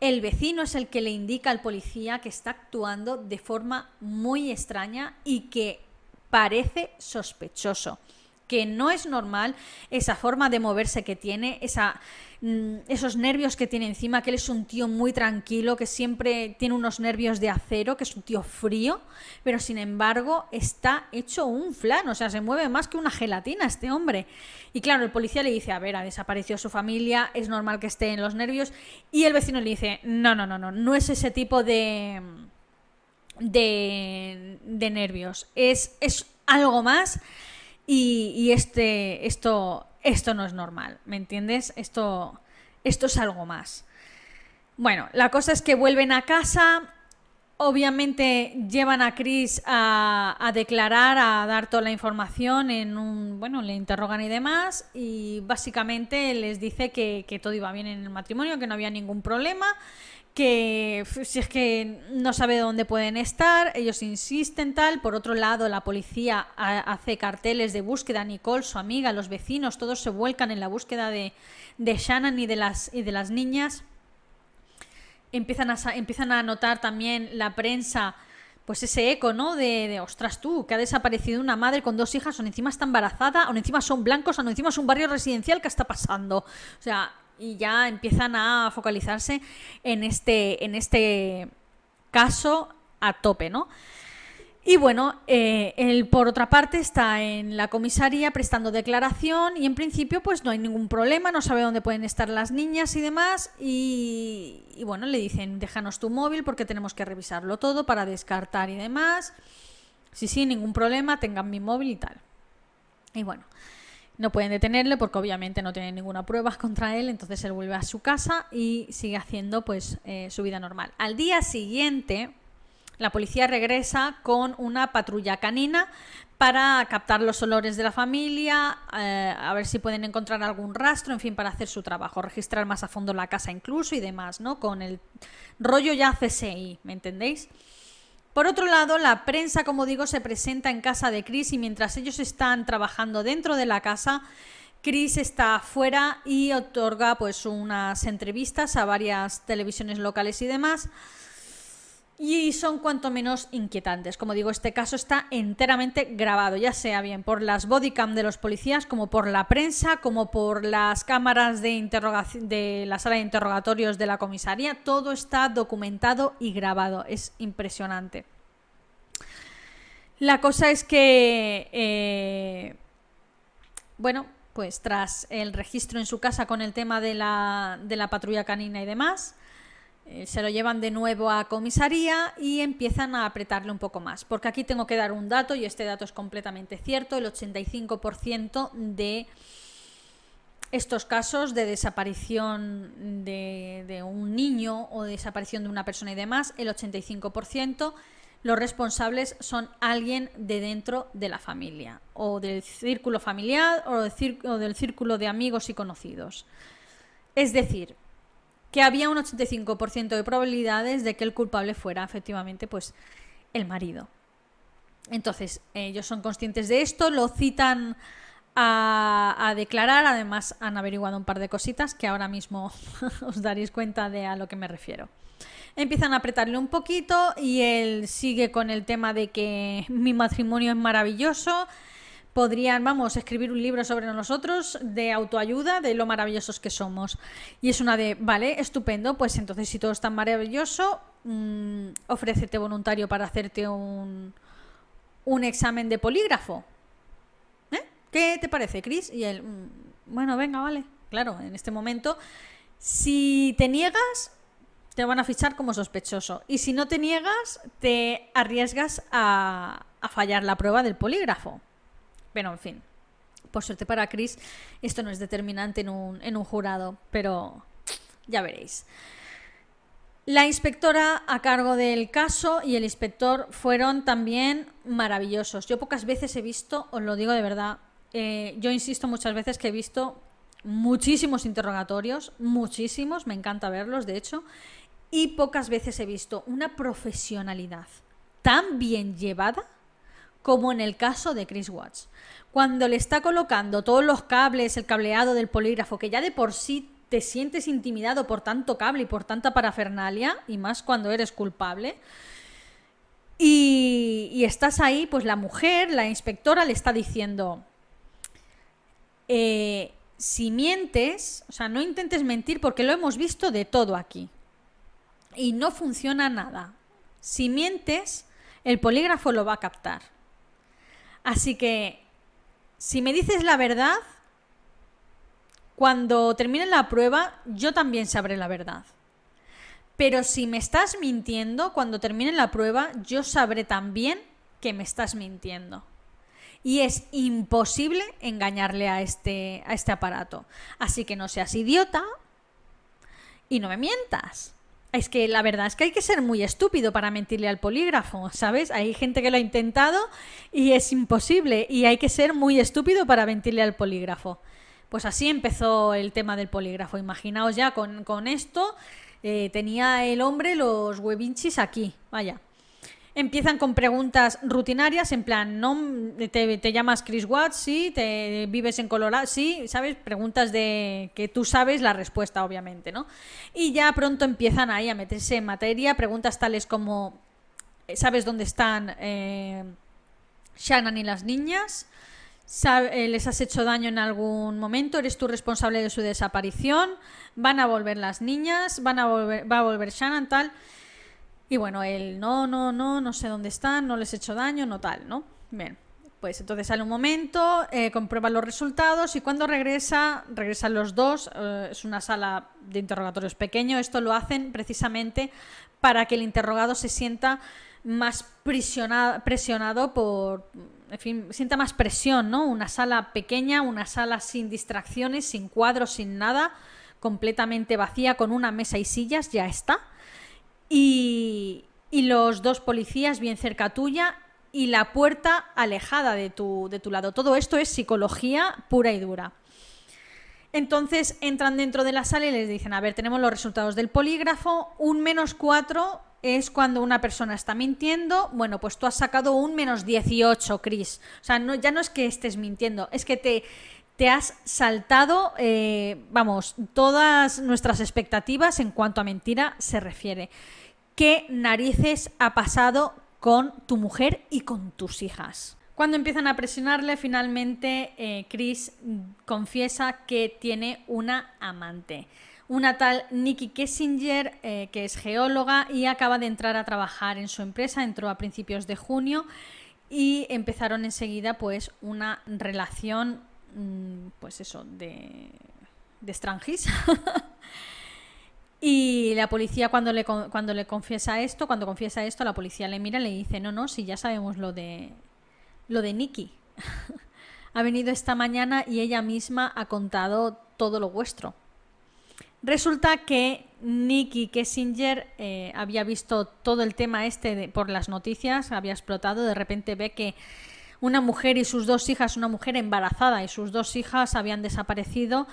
el vecino es el que le indica al policía que está actuando de forma muy extraña y que parece sospechoso que no es normal esa forma de moverse que tiene, mm, esos nervios que tiene encima, que él es un tío muy tranquilo, que siempre tiene unos nervios de acero, que es un tío frío, pero sin embargo está hecho un flan, o sea, se mueve más que una gelatina este hombre. Y claro, el policía le dice, a ver, ha desaparecido su familia, es normal que esté en los nervios, y el vecino le dice, no, no, no, no, no es ese tipo de... De, de nervios. Es, es algo más y, este, esto, esto no es normal, ¿me entiendes? Esto, esto es algo más. Bueno, la cosa es que vuelven a casa, obviamente llevan a Chris a, declarar, a dar toda la información en un, bueno, le interrogan y demás y básicamente les dice que todo iba bien en el matrimonio, que no había ningún problema que si es que no sabe dónde pueden estar, ellos insisten tal. Por otro lado, la policía hace carteles de búsqueda, Nicole, su amiga, los vecinos, todos se vuelcan en la búsqueda de, de Shannon y de las, y de las niñas. Empiezan a, empiezan a notar también la prensa pues ese eco, ¿no? De, de, ostras tú, que ha desaparecido una madre con dos hijas, o encima está embarazada, o encima son blancos, o encima es un barrio residencial, ¿qué está pasando? O sea, y ya empiezan a focalizarse en este, en este caso a tope, ¿no? Y bueno, eh, él por otra parte está en la comisaría prestando declaración y en principio pues no hay ningún problema, no sabe dónde pueden estar las niñas y demás y, y bueno, le dicen déjanos tu móvil porque tenemos que revisarlo todo para descartar y demás. Sí, sí, ningún problema, tengan mi móvil y tal. Y bueno, no pueden detenerle porque obviamente no tienen ninguna prueba contra él, entonces él vuelve a su casa y sigue haciendo pues eh, su vida normal. Al día siguiente, la policía regresa con una patrulla canina para captar los olores de la familia, eh, a ver si pueden encontrar algún rastro, en fin, para hacer su trabajo, registrar más a fondo la casa incluso y demás, ¿no? Con el rollo ya CSI, ¿me entendéis? Por otro lado, la prensa, como digo, se presenta en casa de Chris y mientras ellos están trabajando dentro de la casa, Chris está afuera y otorga pues unas entrevistas a varias televisiones locales y demás. Y son cuanto menos inquietantes. Como digo, este caso está enteramente grabado, ya sea bien por las bodycam de los policías, como por la prensa, como por las cámaras de, de la sala de interrogatorios de la comisaría. Todo está documentado y grabado. Es impresionante. La cosa es que, eh, bueno, pues tras el registro en su casa con el tema de la, de la patrulla canina y demás, se lo llevan de nuevo a comisaría y empiezan a apretarle un poco más. Porque aquí tengo que dar un dato y este dato es completamente cierto. El 85% de estos casos de desaparición de, de, un niño o de desaparición de una persona y demás, el 85% los responsables son alguien de dentro de la familia, o del círculo familiar, o del, círculo de amigos y conocidos. Es decir, que había un 85% de probabilidades de que el culpable fuera efectivamente pues el marido. Entonces, ellos son conscientes de esto, lo citan a, a, declarar, además han averiguado un par de cositas que ahora mismo os daréis cuenta de a lo que me refiero. Empiezan a apretarle un poquito y él sigue con el tema de que mi matrimonio es maravilloso, podrían, vamos, escribir un libro sobre nosotros de autoayuda, de lo maravillosos que somos. Y es una de, vale, estupendo, pues entonces si todo es tan maravilloso, mmm, ofrécete voluntario para hacerte un, un examen de polígrafo. ¿Qué te parece, Chris? Y él, "Mm, bueno, venga, vale. Claro, en este momento, si te niegas, te van a fichar como sospechoso. Y si no te niegas, te arriesgas a, a fallar la prueba del polígrafo. Pero, en fin, por suerte para Chris, esto no es determinante en un, en un jurado, pero ya veréis. La inspectora a cargo del caso y el inspector fueron también maravillosos. Yo pocas veces he visto, os lo digo de verdad, eh, yo insisto muchas veces que he visto muchísimos interrogatorios, muchísimos, me encanta verlos, de hecho, y pocas veces he visto una profesionalidad tan bien llevada como en el caso de Chris Watts. Cuando le está colocando todos los cables, el cableado del polígrafo, que ya de por sí te sientes intimidado por tanto cable y por tanta parafernalia, y más cuando eres culpable, y, y estás ahí, pues la mujer, la inspectora, le está diciendo, eh, si mientes, o sea, no intentes mentir porque lo hemos visto de todo aquí. Y no funciona nada. Si mientes, el polígrafo lo va a captar. Así que, si me dices la verdad, cuando termine la prueba, yo también sabré la verdad. Pero si me estás mintiendo, cuando termine la prueba, yo sabré también que me estás mintiendo. Y es imposible engañarle a este, a este aparato. Así que no seas idiota y no me mientas. Es que la verdad es que hay que ser muy estúpido para mentirle al polígrafo, ¿sabes? Hay gente que lo ha intentado y es imposible. Y hay que ser muy estúpido para mentirle al polígrafo. Pues así empezó el tema del polígrafo. Imaginaos ya con, con esto, eh, tenía el hombre los huevinchis aquí, vaya. Empiezan con preguntas rutinarias, en plan, ¿no? ¿Te, llamas Chris Watts? Sí, ¿te vives en Colorado? Sí, ¿sabes? Preguntas de que tú sabes la respuesta, obviamente, ¿no? Y ya pronto empiezan ahí a meterse en materia, preguntas tales como, ¿sabes dónde están eh, Shannon y las niñas? ¿Sabe- eh, ¿Les has hecho daño en algún momento? ¿Eres tú responsable de su desaparición? ¿Van a volver las niñas? ¿Van a volver, ¿Va a volver Shannon? Tal. Y bueno, él, no, no, no, no sé dónde están, no les he hecho daño, no tal, ¿no? Bien, pues entonces sale un momento, eh, comprueba los resultados y cuando regresa, regresan los dos, eh, es una sala de interrogatorios pequeño, esto lo hacen precisamente para que el interrogado se sienta más prisiona- presionado por, en fin, sienta más presión, ¿no? Una sala pequeña, una sala sin distracciones, sin cuadros, sin nada, completamente vacía, con una mesa y sillas, ya está y, los dos policías bien cerca tuya y la puerta alejada de tu, de tu lado. Todo esto es psicología pura y dura. Entonces entran dentro de la sala y les dicen, a ver, tenemos los resultados del polígrafo, un menos 4 es cuando una persona está mintiendo, bueno, pues tú has sacado un menos 18, Chris. O sea, no, ya no es que estés mintiendo, es que te, te has saltado, eh, vamos, todas nuestras expectativas en cuanto a mentira se refiere. ¿Qué narices ha pasado con tu mujer y con tus hijas? Cuando empiezan a presionarle, finalmente eh, Chris confiesa que tiene una amante. Una tal Nikki Kessinger, eh, que es geóloga y acaba de entrar a trabajar en su empresa, entró a principios de junio y empezaron enseguida pues una relación, mm, pues eso, de, de estrangis. Y la policía cuando le, cuando le confiesa esto, cuando confiesa esto, la policía le mira y le dice, no, no, si ya sabemos lo de lo de Nikki. ha venido esta mañana y ella misma ha contado todo lo vuestro. Resulta que Nikki Kessinger eh, había visto todo el tema este de- por las noticias, había explotado, de repente ve que una mujer y sus dos hijas, una mujer embarazada y sus dos hijas habían desaparecido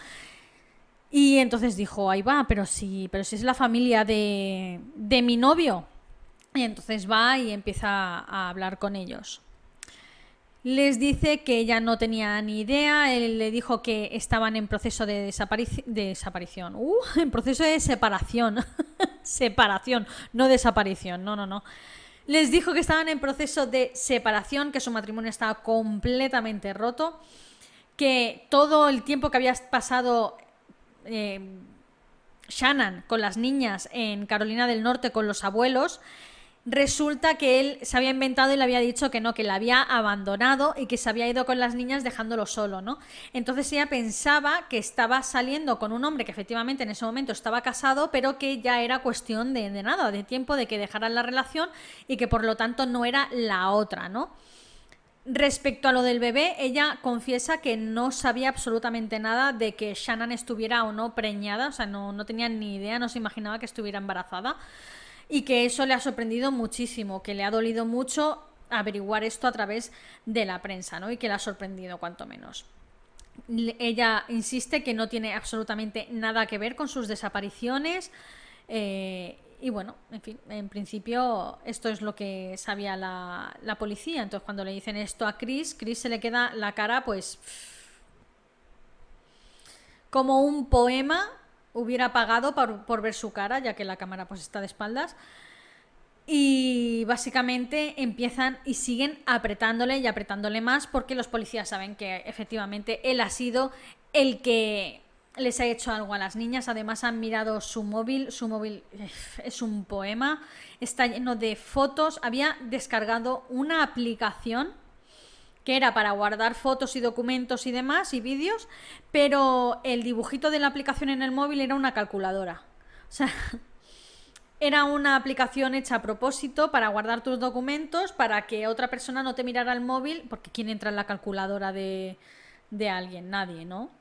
y entonces dijo, ahí va, pero si, pero si es la familia de, de mi novio. Y entonces va y empieza a hablar con ellos. Les dice que ella no tenía ni idea, él le dijo que estaban en proceso de, desaparici- de desaparición, uh, en proceso de separación, separación, no desaparición, no, no, no. Les dijo que estaban en proceso de separación, que su matrimonio estaba completamente roto, que todo el tiempo que había pasado eh, Shannon con las niñas en Carolina del Norte con los abuelos resulta que él se había inventado y le había dicho que no, que la había abandonado y que se había ido con las niñas dejándolo solo, ¿no? Entonces ella pensaba que estaba saliendo con un hombre que efectivamente en ese momento estaba casado, pero que ya era cuestión de, de nada, de tiempo, de que dejaran la relación y que por lo tanto no era la otra, ¿no? Respecto a lo del bebé, ella confiesa que no sabía absolutamente nada de que Shannon estuviera o no preñada, o sea, no, no tenía ni idea, no se imaginaba que estuviera embarazada y que eso le ha sorprendido muchísimo, que le ha dolido mucho averiguar esto a través de la prensa, ¿no? Y que le ha sorprendido cuanto menos. Ella insiste que no tiene absolutamente nada que ver con sus desapariciones. Eh, y bueno, en principio esto es lo que sabía la, la, policía. Entonces cuando le dicen esto a Chris, Chris se le queda la cara pues como un poema hubiera pagado por, ver su cara, ya que la cámara pues está de espaldas. Y básicamente empiezan y siguen apretándole y apretándole más porque los policías saben que efectivamente él ha sido el que les ha hecho algo a las niñas. Además han mirado su móvil. Su móvil es un poema. Está lleno de fotos. Había descargado una aplicación que era para guardar fotos y documentos y demás y vídeos, pero el dibujito de la aplicación en el móvil era una calculadora. O sea, era una aplicación hecha a propósito para guardar tus documentos, para que otra persona no te mirara el móvil, porque ¿quién entra en la calculadora de, de alguien? Nadie, ¿no?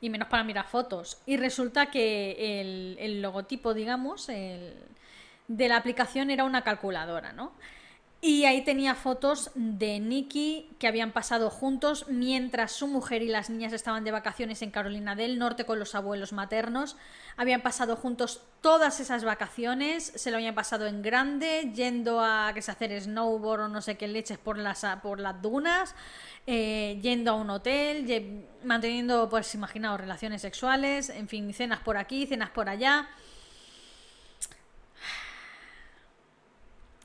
Y menos para mirar fotos. Y resulta que el, el logotipo, digamos, el, de la aplicación era una calculadora, ¿no? Y ahí tenía fotos de Nicky que habían pasado juntos mientras su mujer y las niñas estaban de vacaciones en Carolina del Norte con los abuelos maternos. Habían pasado juntos todas esas vacaciones, se lo habían pasado en grande, yendo a que se hacer snowboard o no sé qué leches por las, por las dunas, eh, yendo a un hotel, manteniendo, pues imaginaos, relaciones sexuales, en fin, cenas por aquí, cenas por allá.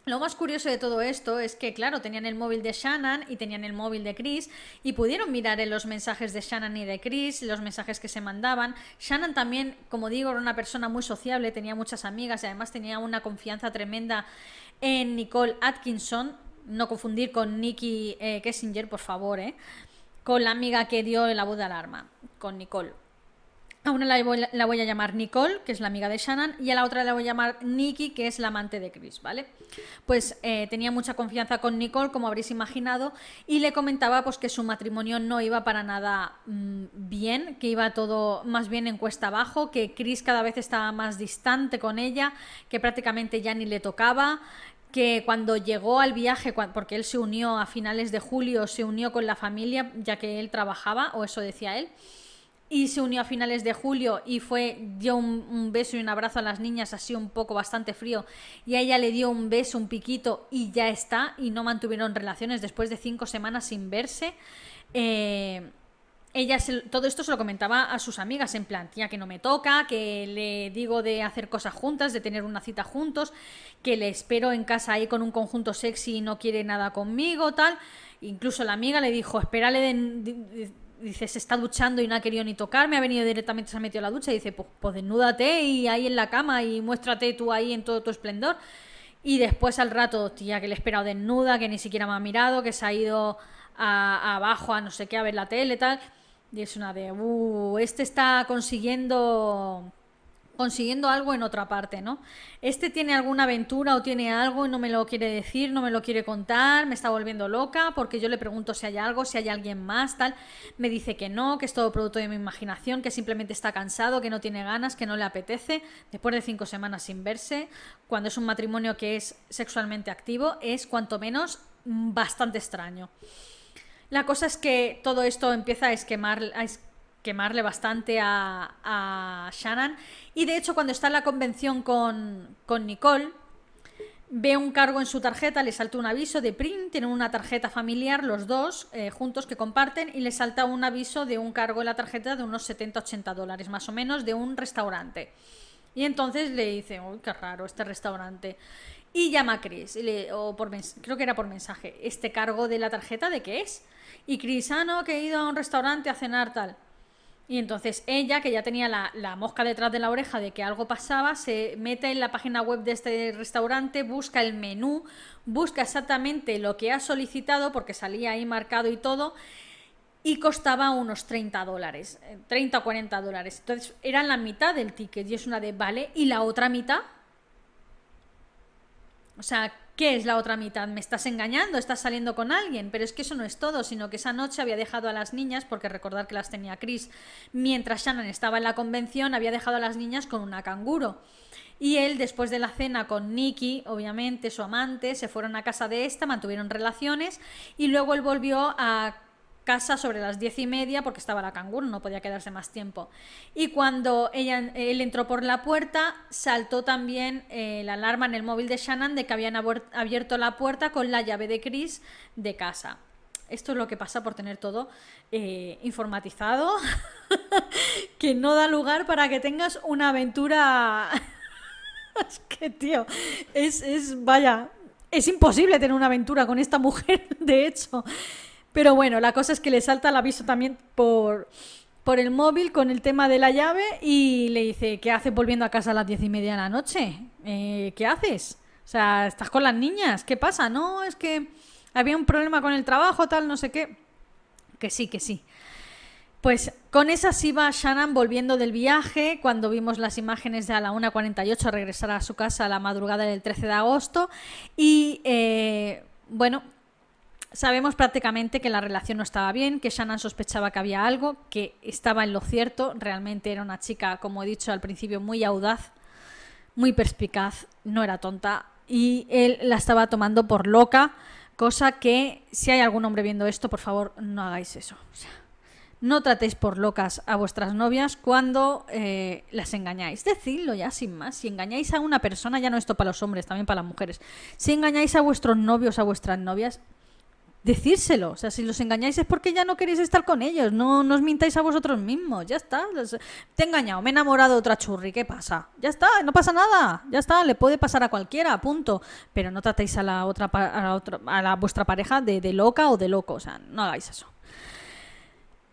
Lo más curioso de todo esto es que, claro, tenían el móvil de Shannon y tenían el móvil de Chris y pudieron mirar en los mensajes de Shannon y de Chris, los mensajes que se mandaban. Shannon también, como digo, era una persona muy sociable, tenía muchas amigas y además tenía una confianza tremenda en Nicole Atkinson. No confundir con Nikki eh, Kessinger, por favor, ¿eh? Con la amiga que dio la voz de alarma, con Nicole. A una la voy, a llamar Nicole, que es la amiga de Shannon, y a la otra la voy a llamar Nikki, que es la amante de Chris, ¿vale? Pues eh, tenía mucha confianza con Nicole, como habréis imaginado, y le comentaba pues que su matrimonio no iba para nada mm, bien, que iba todo más bien en cuesta abajo, que Chris cada vez estaba más distante con ella, que prácticamente ya ni le tocaba, que cuando llegó al viaje, porque él se unió a finales de julio, se unió con la familia, ya que él trabajaba, o eso decía él, y se unió a finales de julio y fue dio un, beso y un abrazo a las niñas así un poco bastante frío y a ella le dio un beso, un piquito y ya está y no mantuvieron relaciones después de cinco semanas sin verse. Eh, ella todo esto se lo comentaba a sus amigas en plan, tía, que no me toca, que le digo de hacer cosas juntas, de tener una cita juntos, que le espero en casa ahí con un conjunto sexy y no quiere nada conmigo, tal. Incluso la amiga le dijo, espérale de, dice, se está duchando y no ha querido ni tocarme, ha venido directamente, se ha metido a la ducha y dice, pues, pues desnúdate y ahí en la cama y muéstrate tú ahí en todo tu esplendor. Y después al rato, tía, que le he esperado desnuda, que ni siquiera me ha mirado, que se ha ido a, abajo a no sé qué a ver la tele tal. Y es una de, uh, este está consiguiendo consiguiendo algo en otra parte, ¿no? Este tiene alguna aventura o tiene algo y no me lo quiere decir, no me lo quiere contar, me está volviendo loca porque yo le pregunto si hay algo, si hay alguien más, tal. Me dice que no, que es todo producto de mi imaginación, que simplemente está cansado, que no tiene ganas, que no le apetece. Después de cinco semanas sin verse, cuando es un matrimonio que es sexualmente activo, es cuanto menos bastante extraño. La cosa es que todo esto empieza a esquemar, quemarle bastante a, a, Shannon. Y de hecho, cuando está en la convención con, con, Nicole, ve un cargo en su tarjeta, le salta un aviso de print, tienen una tarjeta familiar los dos eh, juntos que comparten y le salta un aviso de un cargo en la tarjeta de unos 70-80 dólares más o menos de un restaurante. Y entonces le dice, uy, qué raro este restaurante. Y llama a Chris, o por creo que era por mensaje, ¿este cargo de la tarjeta de qué es? Y Chris, ah, no, que he ido a un restaurante a cenar tal. Y entonces ella, que ya tenía la, mosca detrás de la oreja de que algo pasaba, se mete en la página web de este restaurante, busca el menú, busca exactamente lo que ha solicitado, porque salía ahí marcado y todo, y costaba unos 30 dólares, 30 o 40 dólares. Entonces era la mitad del ticket y es una de, vale, ¿y la otra mitad? O sea, ¿qué es la otra mitad? ¿Me estás engañando? ¿Estás saliendo con alguien? Pero es que eso no es todo, sino que esa noche había dejado a las niñas, porque recordar que las tenía Chris, mientras Shannon estaba en la convención, había dejado a las niñas con una canguro. Y él, después de la cena con Nikki, obviamente su amante, se fueron a casa de esta, mantuvieron relaciones y luego él volvió a casa sobre las diez y media porque estaba la canguro, no podía quedarse más tiempo. Y cuando ella, él entró por la puerta, saltó también eh, la alarma en el móvil de Shannon de que habían abierto la puerta con la llave de Chris de casa. Esto es lo que pasa por tener todo eh, informatizado, que no da lugar para que tengas una aventura... es que, tío, es, es, vaya, es imposible tener una aventura con esta mujer, de hecho. Pero bueno, la cosa es que le salta el aviso también por, por el móvil con el tema de la llave y le dice, ¿qué haces volviendo a casa a las diez y media de la noche? Eh, ¿Qué haces? O sea, estás con las niñas, ¿qué pasa? No, es que había un problema con el trabajo, tal, no sé qué. Que sí, que sí. Pues con esas iba Shannon volviendo del viaje cuando vimos las imágenes de a la 1.48 regresar a su casa a la madrugada del 13 de agosto. Y eh, bueno, Sabemos prácticamente que la relación no estaba bien, que Shannon sospechaba que había algo, que estaba en lo cierto, realmente era una chica, como he dicho al principio, muy audaz, muy perspicaz, no era tonta, y él la estaba tomando por loca, cosa que si hay algún hombre viendo esto, por favor, no hagáis eso. no tratéis por locas a vuestras novias cuando eh, las engañáis. Decidlo ya sin más. Si engañáis a una persona, ya no esto para los hombres, también para las mujeres. Si engañáis a vuestros novios, a vuestras novias, decírselo. O sea, si los engañáis es porque ya no queréis estar con ellos. No, no os mintáis a vosotros mismos. Ya está. Te he engañado, me he enamorado de otra churri. ¿Qué pasa? Ya está, no pasa nada. Ya está, le puede pasar a cualquiera, punto. Pero no tratéis a la otra, a la otra, a vuestra pareja de, de loca o de loco. O sea, no hagáis eso.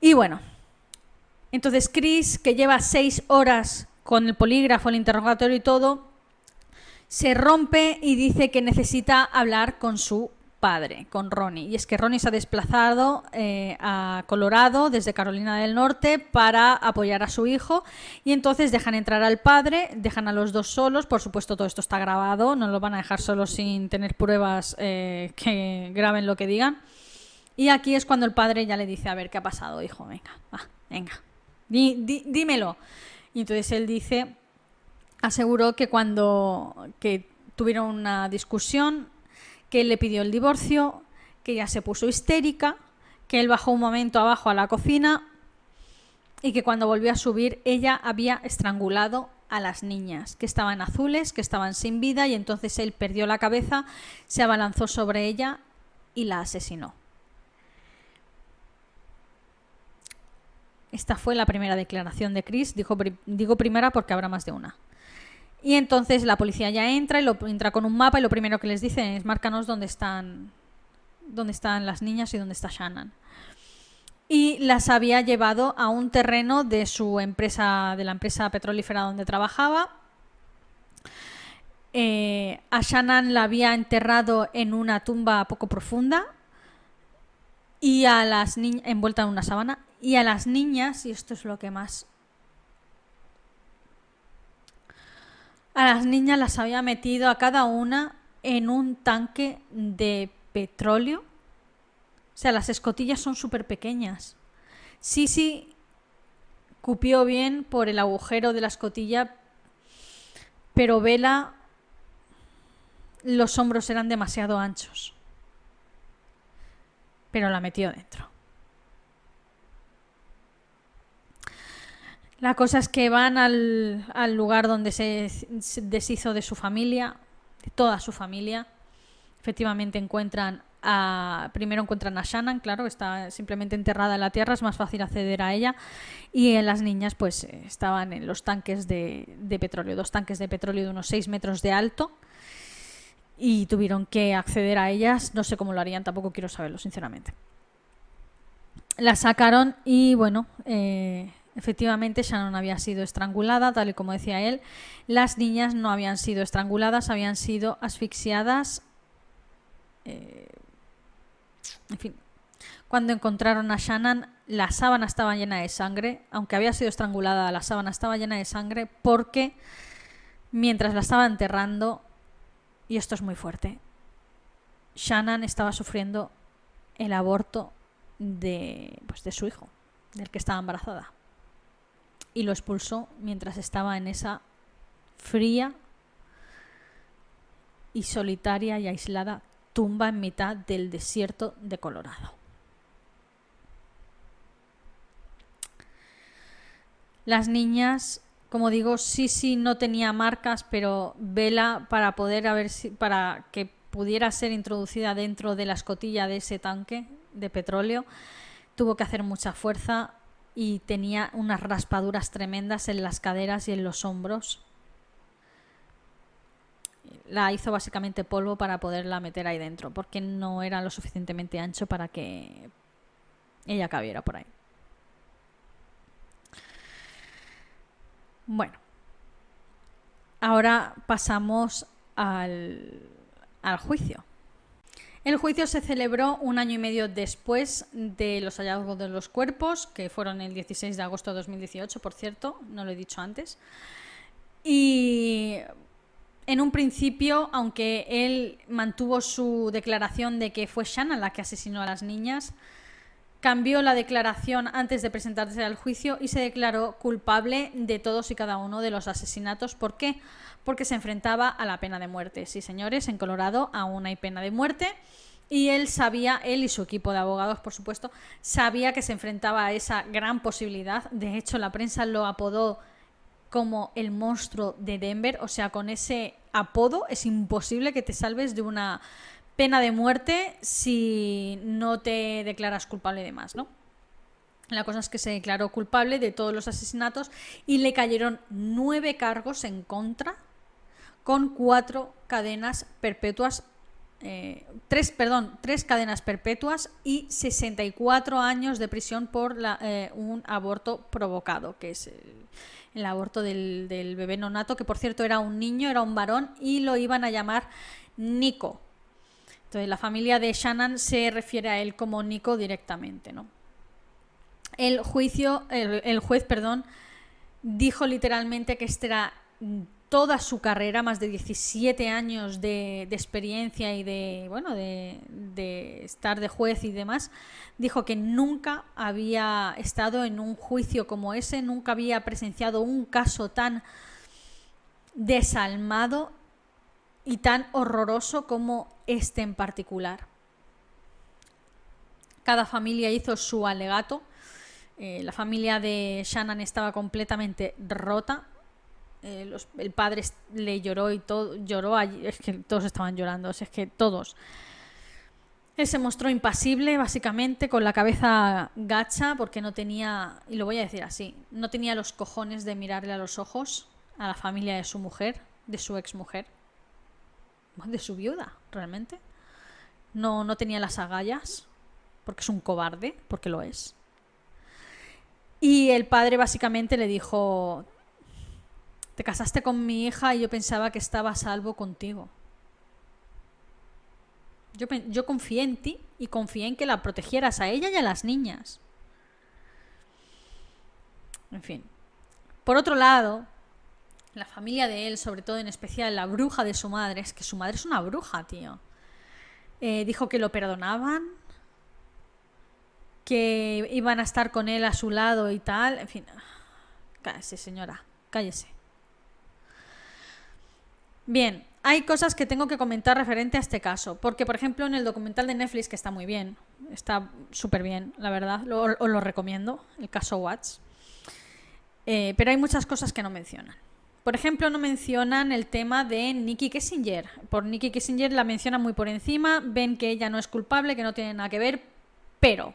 Y bueno. Entonces Chris, que lleva seis horas con el polígrafo, el interrogatorio y todo, se rompe y dice que necesita hablar con su padre, con Ronnie. Y es que Ronnie se ha desplazado eh, a Colorado desde Carolina del Norte para apoyar a su hijo y entonces dejan entrar al padre, dejan a los dos solos, por supuesto todo esto está grabado, no lo van a dejar solos sin tener pruebas eh, que graben lo que digan. Y aquí es cuando el padre ya le dice, a ver, ¿qué ha pasado, hijo? Venga, va, venga, dímelo. Y entonces él dice, aseguró que cuando que tuvieron una discusión, que él le pidió el divorcio, que ella se puso histérica, que él bajó un momento abajo a la cocina y que cuando volvió a subir ella había estrangulado a las niñas, que estaban azules, que estaban sin vida y entonces él perdió la cabeza, se abalanzó sobre ella y la asesinó. Esta fue la primera declaración de Chris, digo primera porque habrá más de una. Y entonces la policía ya entra y lo entra con un mapa y lo primero que les dice es márcanos dónde están dónde están las niñas y dónde está Shannon. Y las había llevado a un terreno de su empresa, de la empresa petrolífera donde trabajaba. Eh, a Shannon la había enterrado en una tumba poco profunda y a las envuelta en una sábana y a las niñas y esto es lo que más a las niñas las había metido a cada una en un tanque de petróleo. O sea, las escotillas son súper pequeñas. Sí, cupió bien por el agujero de la escotilla, pero Vela, los hombros eran demasiado anchos. Pero la metió dentro. La cosa es que van al, lugar donde se, deshizo de su familia, de toda su familia. Efectivamente encuentran a, primero encuentran a Shannon, claro, está simplemente enterrada en la tierra, es más fácil acceder a ella. Y en las niñas, pues estaban en los tanques de, de petróleo, dos tanques de petróleo de unos 6 metros de alto. Y tuvieron que acceder a ellas. No sé cómo lo harían, tampoco quiero saberlo, sinceramente. La sacaron y bueno, eh, Efectivamente, Shannon había sido estrangulada, tal y como decía él. Las niñas no habían sido estranguladas, habían sido asfixiadas. Eh, en fin, cuando encontraron a Shannon, la sábana estaba llena de sangre. Aunque había sido estrangulada, la sábana estaba llena de sangre porque mientras la estaba enterrando, y esto es muy fuerte, Shannon estaba sufriendo el aborto de, pues, de su hijo, del que estaba embarazada y lo expulsó mientras estaba en esa fría y solitaria y aislada tumba en mitad del desierto de Colorado. Las niñas, como digo, sí, sí, no tenía marcas, pero vela para poder haber, para que pudiera ser introducida dentro de la escotilla de ese tanque de petróleo, tuvo que hacer mucha fuerza y tenía unas raspaduras tremendas en las caderas y en los hombros. La hizo básicamente polvo para poderla meter ahí dentro, porque no era lo suficientemente ancho para que ella cabiera por ahí. Bueno, ahora pasamos al, al juicio. El juicio se celebró un año y medio después de los hallazgos de los cuerpos, que fueron el 16 de agosto de 2018, por cierto, no lo he dicho antes. Y en un principio, aunque él mantuvo su declaración de que fue Shanna la que asesinó a las niñas, cambió la declaración antes de presentarse al juicio y se declaró culpable de todos y cada uno de los asesinatos. ¿Por qué? Porque se enfrentaba a la pena de muerte. Sí, señores, en Colorado aún hay pena de muerte. Y él sabía, él y su equipo de abogados, por supuesto, sabía que se enfrentaba a esa gran posibilidad. De hecho, la prensa lo apodó como el monstruo de Denver. O sea, con ese apodo es imposible que te salves de una pena de muerte si no te declaras culpable de más, ¿no? La cosa es que se declaró culpable de todos los asesinatos y le cayeron nueve cargos en contra con cuatro cadenas perpetuas, eh, tres, perdón, tres cadenas perpetuas y 64 años de prisión por eh, un aborto provocado, que es el, aborto del, del bebé nonato, que por cierto era un niño, era un varón y lo iban a llamar Nico entonces la familia de Shannon se refiere a él como Nico directamente, ¿no? El juicio, el, juez, perdón, dijo literalmente que esta era toda su carrera, más de 17 años de, experiencia y de, bueno, de, estar de juez y demás, dijo que nunca había estado en un juicio como ese, nunca había presenciado un caso tan desalmado y tan horroroso como este en particular. Cada familia hizo su alegato. Eh, la familia de Shannon estaba completamente rota. Eh, el padre le lloró y todo lloró allí. Es que todos estaban llorando. es que todos. Él se mostró impasible, básicamente, con la cabeza gacha, porque no tenía, y lo voy a decir así, no tenía los cojones de mirarle a los ojos a la familia de su mujer, de su ex mujer de su viuda, realmente. No, no tenía las agallas, porque es un cobarde, porque lo es. Y el padre básicamente le dijo, te casaste con mi hija y yo pensaba que estaba a salvo contigo. Yo, yo confié en ti y confié en que la protegieras a ella y a las niñas. En fin. Por otro lado, la familia de él, sobre todo en especial la bruja de su madre, es que su madre es una bruja, tío. Eh, dijo que lo perdonaban, que iban a estar con él a su lado y tal. En fin, cállese, señora, cállese. Bien, hay cosas que tengo que comentar referente a este caso. Porque, por ejemplo, en el documental de Netflix, que está muy bien, está súper bien, la verdad, os lo recomiendo, el caso Watts. Eh, pero hay muchas cosas que no mencionan. Por ejemplo, no mencionan el tema de Nikki Kessinger. Por Nikki Kessinger la mencionan muy por encima, ven que ella no es culpable, que no tiene nada que ver, pero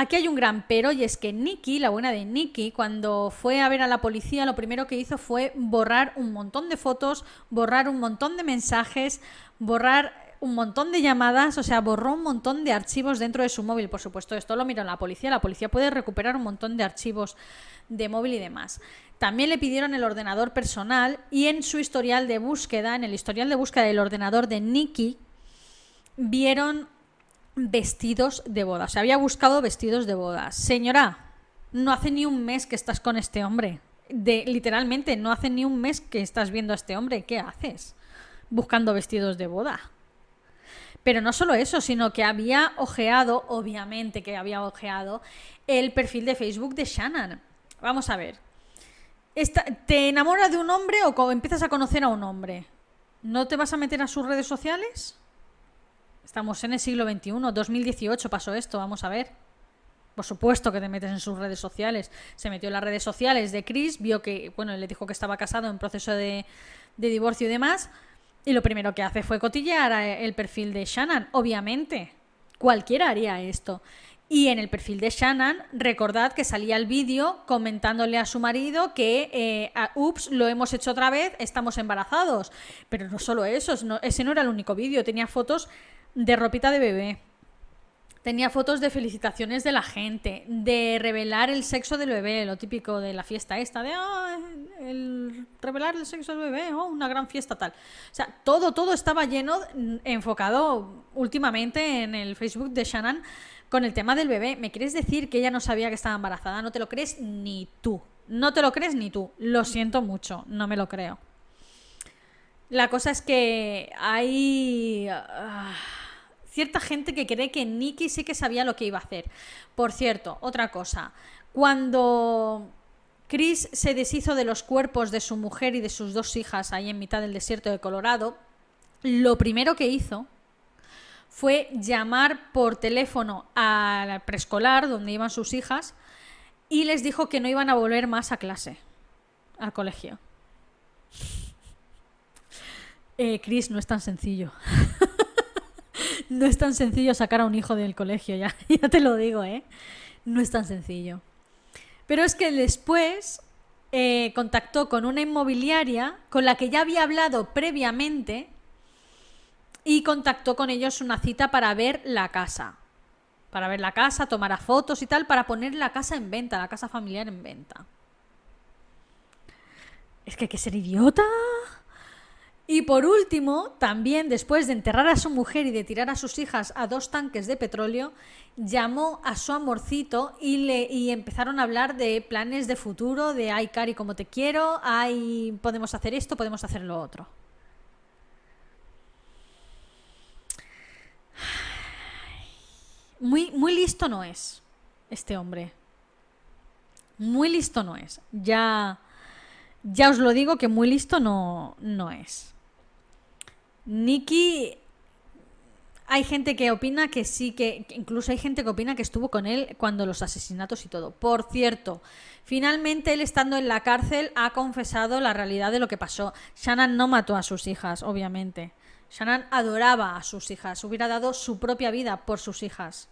Aquí hay un gran pero y es que Nikki, la buena de Nikki, cuando fue a ver a la policía, lo primero que hizo fue borrar un montón de fotos, borrar un montón de mensajes, borrar un montón de llamadas, o sea, borró un montón de archivos dentro de su móvil. Por supuesto, esto lo miró la policía. La policía puede recuperar un montón de archivos de móvil y demás. También le pidieron el ordenador personal y en su historial de búsqueda, en el historial de búsqueda del ordenador de Nicky, vieron vestidos de boda. O sea, había buscado vestidos de boda. Señora, no hace ni un mes que estás con este hombre. De, literalmente, no hace ni un mes que estás viendo a este hombre. ¿Qué haces? Buscando vestidos de boda. Pero no solo eso, sino que había ojeado, obviamente que había ojeado, el perfil de Facebook de Shannon. Vamos a ver. ¿Te enamoras de un hombre o empiezas a conocer a un hombre? ¿No te vas a meter a sus redes sociales? Estamos en el siglo XXI, 2018 pasó esto, vamos a ver. Por supuesto que te metes en sus redes sociales. Se metió en las redes sociales de Chris, vio que, bueno, le dijo que estaba casado en proceso de, divorcio y demás. Y lo primero que hace fue cotillear el perfil de Shannon, obviamente. Cualquiera haría esto. Y en el perfil de Shannon, recordad que salía el vídeo comentándole a su marido que, eh, ups, lo hemos hecho otra vez, estamos embarazados. Pero no solo eso, ese no era el único vídeo, tenía fotos de ropita de bebé. Tenía fotos de felicitaciones de la gente, de revelar el sexo del bebé, lo típico de la fiesta esta, de ah, el revelar el sexo del bebé, oh, una gran fiesta tal. O sea, todo, todo estaba lleno, enfocado últimamente en el Facebook de Shannon con el tema del bebé. ¿Me quieres decir que ella no sabía que estaba embarazada? No te lo crees ni tú. No te lo crees ni tú. Lo siento mucho, no me lo creo. La cosa es que hay ah, cierta gente que cree que Nicky sí que sabía lo que iba a hacer. Por cierto, otra cosa. Cuando Chris se deshizo de los cuerpos de su mujer y de sus dos hijas ahí en mitad del desierto de Colorado, lo primero que hizo fue llamar por teléfono al preescolar donde iban sus hijas y les dijo que no iban a volver más a clase, al colegio. Eh, Chris, no es tan sencillo. no es tan sencillo sacar a un hijo del colegio, ya, ya te lo digo, ¿eh? No es tan sencillo. Pero es que después eh, contactó con una inmobiliaria con la que ya había hablado previamente y contactó con ellos una cita para ver la casa. Para ver la casa, tomar fotos y tal, para poner la casa en venta, la casa familiar en venta. Es que hay que ser idiota. Y por último, también después de enterrar a su mujer y de tirar a sus hijas a dos tanques de petróleo, llamó a su amorcito y, empezaron a hablar de planes de futuro, de ay, Cari, como te quiero, ay, podemos hacer esto, podemos hacer lo otro. Muy, muy listo no es este hombre. Muy listo no es. Ya, ya os lo digo que muy listo no, no es. Nicky hay gente que opina que sí, que, incluso hay gente que opina que estuvo con él cuando los asesinatos y todo. Por cierto, finalmente él estando en la cárcel ha confesado la realidad de lo que pasó. Shannon no mató a sus hijas, obviamente. Shannon adoraba a sus hijas, hubiera dado su propia vida por sus hijas.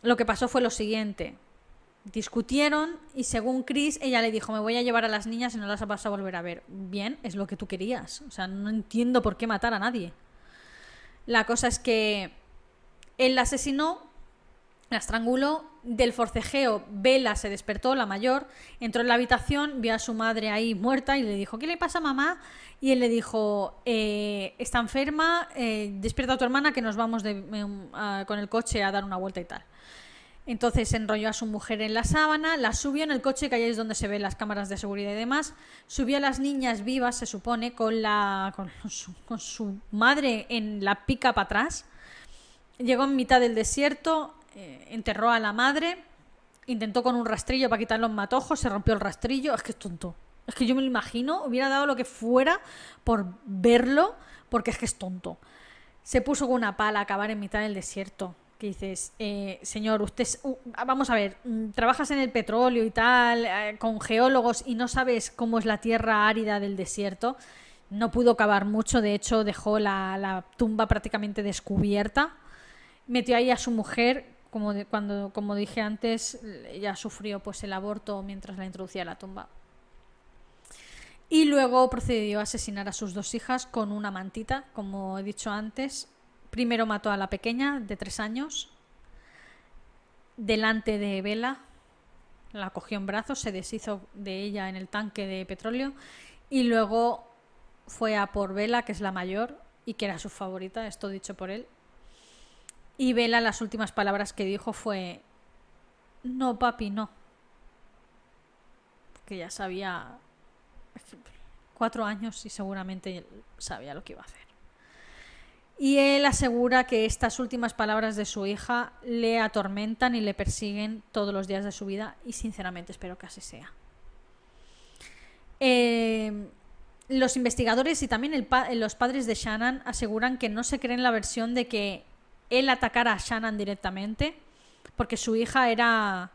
Lo que pasó fue lo siguiente. Discutieron y según Chris, ella le dijo, me voy a llevar a las niñas y no las vas a volver a ver. Bien, es lo que tú querías. O sea, no entiendo por qué matar a nadie. La cosa es que él la asesinó, la estranguló, del forcejeo Bella se despertó, la mayor, entró en la habitación, vio a su madre ahí muerta y le dijo, ¿qué le pasa mamá? Y él le dijo, eh, está enferma, eh, despierta a tu hermana que nos vamos eh, con el coche a dar una vuelta y tal. Entonces enrolló a su mujer en la sábana, la subió en el coche, que ahí es donde se ven las cámaras de seguridad y demás. Subió a las niñas vivas, se supone, con, la, con, su, madre en la pica para atrás. Llegó en mitad del desierto, eh, enterró a la madre, intentó con un rastrillo para quitar los matojos, se rompió el rastrillo. Es que es tonto. Es que yo me lo imagino, hubiera dado lo que fuera por verlo, porque es que es tonto. Se puso con una pala a acabar en mitad del desierto que dices, eh, señor, usted, vamos a ver, mm, trabajas en el petróleo y tal, eh, con geólogos y no sabes cómo es la tierra árida del desierto. No pudo cavar mucho, de hecho dejó la, tumba prácticamente descubierta. Metió ahí a su mujer, como, cuando, como dije antes, ella sufrió pues el aborto mientras la introducía a la tumba. Y luego procedió a asesinar a sus dos hijas con una mantita, como he dicho antes. Primero mató a la pequeña, de tres años, delante de Vela. La cogió en brazos, se deshizo de ella en el tanque de petróleo. Y luego fue a por Vela, que es la mayor y que era su favorita, esto dicho por él. Y Vela, las últimas palabras que dijo fue: No, papi, no. Que ya sabía cuatro años y seguramente sabía lo que iba a hacer. Y él asegura que estas últimas palabras de su hija le atormentan y le persiguen todos los días de su vida y sinceramente espero que así sea. Eh, los investigadores y también los padres de Shannon aseguran que no se creen la versión de que él atacara a Shannon directamente porque su hija era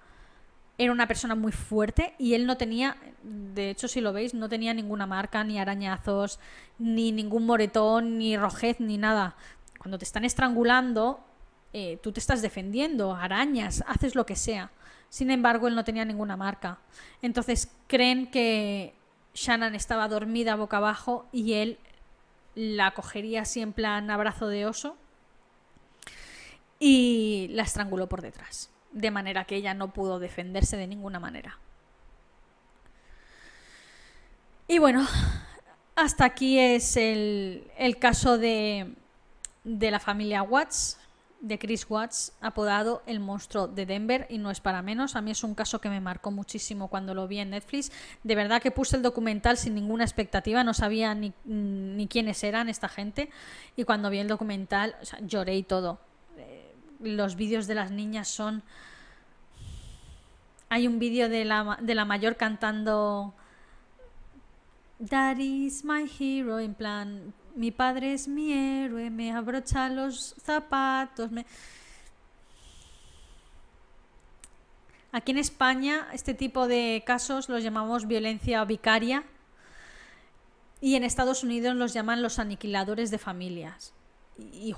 era una persona muy fuerte y él no tenía, de hecho si lo veis, no tenía ninguna marca, ni arañazos, ni ningún moretón, ni rojez, ni nada. Cuando te están estrangulando, eh, tú te estás defendiendo, arañas, haces lo que sea. Sin embargo, él no tenía ninguna marca. Entonces creen que Shannon estaba dormida boca abajo y él la cogería así en plan abrazo de oso y la estranguló por detrás de manera que ella no pudo defenderse de ninguna manera. Y bueno, hasta aquí es el, caso de, de la familia Watts, de Chris Watts, apodado el monstruo de Denver, y no es para menos. A mí es un caso que me marcó muchísimo cuando lo vi en Netflix. De verdad que puse el documental sin ninguna expectativa, no sabía ni, ni quiénes eran esta gente, y cuando vi el documental lloré y todo los vídeos de las niñas son... Hay un vídeo de la, de la mayor cantando... That is my hero, en plan, mi padre es mi héroe, me abrocha los zapatos, me... Aquí en España este tipo de casos los llamamos violencia vicaria y en Estados Unidos los llaman los aniquiladores de familias. Y,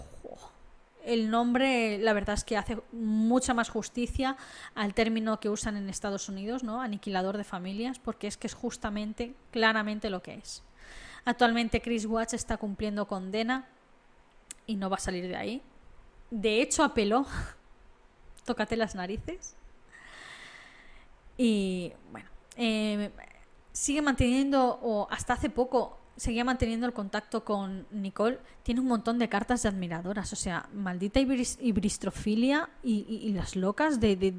el nombre, la verdad es que hace mucha más justicia al término que usan en Estados Unidos, ¿no? Aniquilador de familias, porque es que es justamente, claramente lo que es. Actualmente Chris Watts está cumpliendo condena y no va a salir de ahí. De hecho, apeló. Tócate las narices. Y bueno, eh, sigue manteniendo, o hasta hace poco, seguía manteniendo el contacto con Nicole, tiene un montón de cartas de admiradoras. O sea, maldita ibristrofilia y, y, las locas de,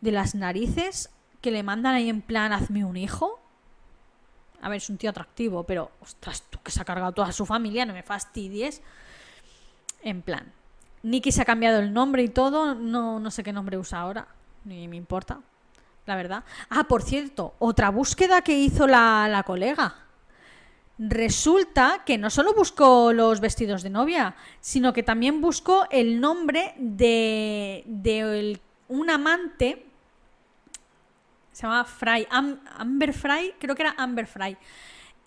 las narices que le mandan ahí en plan, hazme un hijo. A ver, es un tío atractivo, pero ostras, tú que se ha cargado toda su familia, no me fastidies. En plan, Nicky se ha cambiado el nombre y todo, no, no sé qué nombre usa ahora, ni me importa, la verdad. Ah, por cierto, otra búsqueda que hizo la colega Resulta que no solo buscó los vestidos de novia, sino que también buscó el nombre de, un amante, se llama Fry, Amber Fry, creo que era Amber Fry,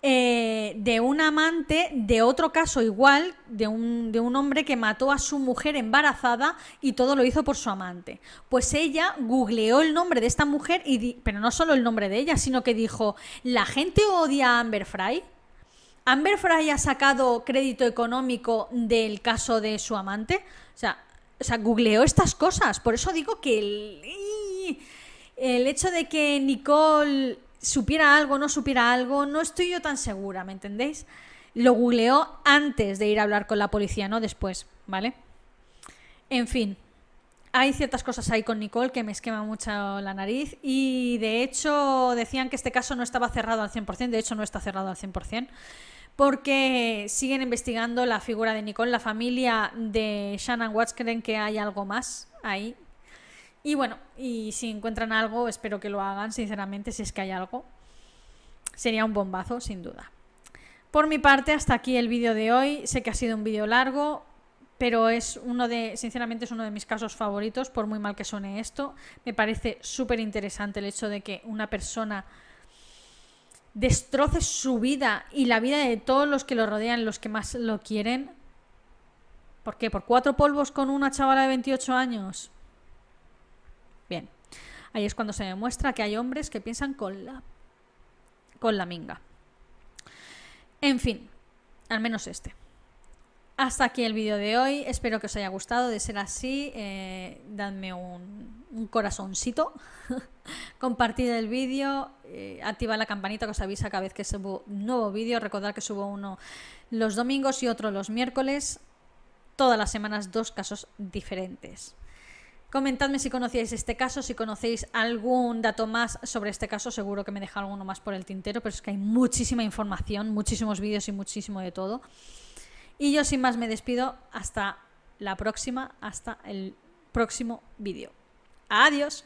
eh, de un amante de otro caso igual, de un, de un, hombre que mató a su mujer embarazada y todo lo hizo por su amante. Pues ella googleó el nombre de esta mujer, y pero no solo el nombre de ella, sino que dijo, ¿la gente odia a Amber Fry? ¿Amber Fry ha sacado crédito económico del caso de su amante? O sea, o sea googleó estas cosas. Por eso digo que el, el hecho de que Nicole supiera algo, no supiera algo, no estoy yo tan segura, ¿me entendéis? Lo googleó antes de ir a hablar con la policía, no después, ¿vale? En fin, hay ciertas cosas ahí con Nicole que me esqueman mucho la nariz y de hecho decían que este caso no estaba cerrado al 100%, de hecho no está cerrado al 100% porque siguen investigando la figura de Nicole. La familia de Shannon Watts creen que hay algo más ahí. Y bueno, y si encuentran algo, espero que lo hagan, sinceramente, si es que hay algo. Sería un bombazo, sin duda. Por mi parte, hasta aquí el vídeo de hoy. Sé que ha sido un vídeo largo, pero es uno de, sinceramente, es uno de mis casos favoritos, por muy mal que suene esto. Me parece súper interesante el hecho de que una persona destroce su vida y la vida de todos los que lo rodean, los que más lo quieren. ¿Por qué? ¿Por cuatro polvos con una chavala de 28 años? Bien, ahí es cuando se demuestra que hay hombres que piensan con la, con la minga. En fin, al menos este. Hasta aquí el vídeo de hoy. Espero que os haya gustado. De ser así, eh, dadme un, corazoncito. Compartid el vídeo. Eh, activad la campanita que os avisa cada vez que subo un nuevo vídeo. Recordad que subo uno los domingos y otro los miércoles. Todas las semanas dos casos diferentes. Comentadme si conocíais este caso, si conocéis algún dato más sobre este caso, seguro que me deja alguno más por el tintero, pero es que hay muchísima información, muchísimos vídeos y muchísimo de todo. Y yo sin más me despido hasta la próxima, hasta el próximo vídeo. Adiós.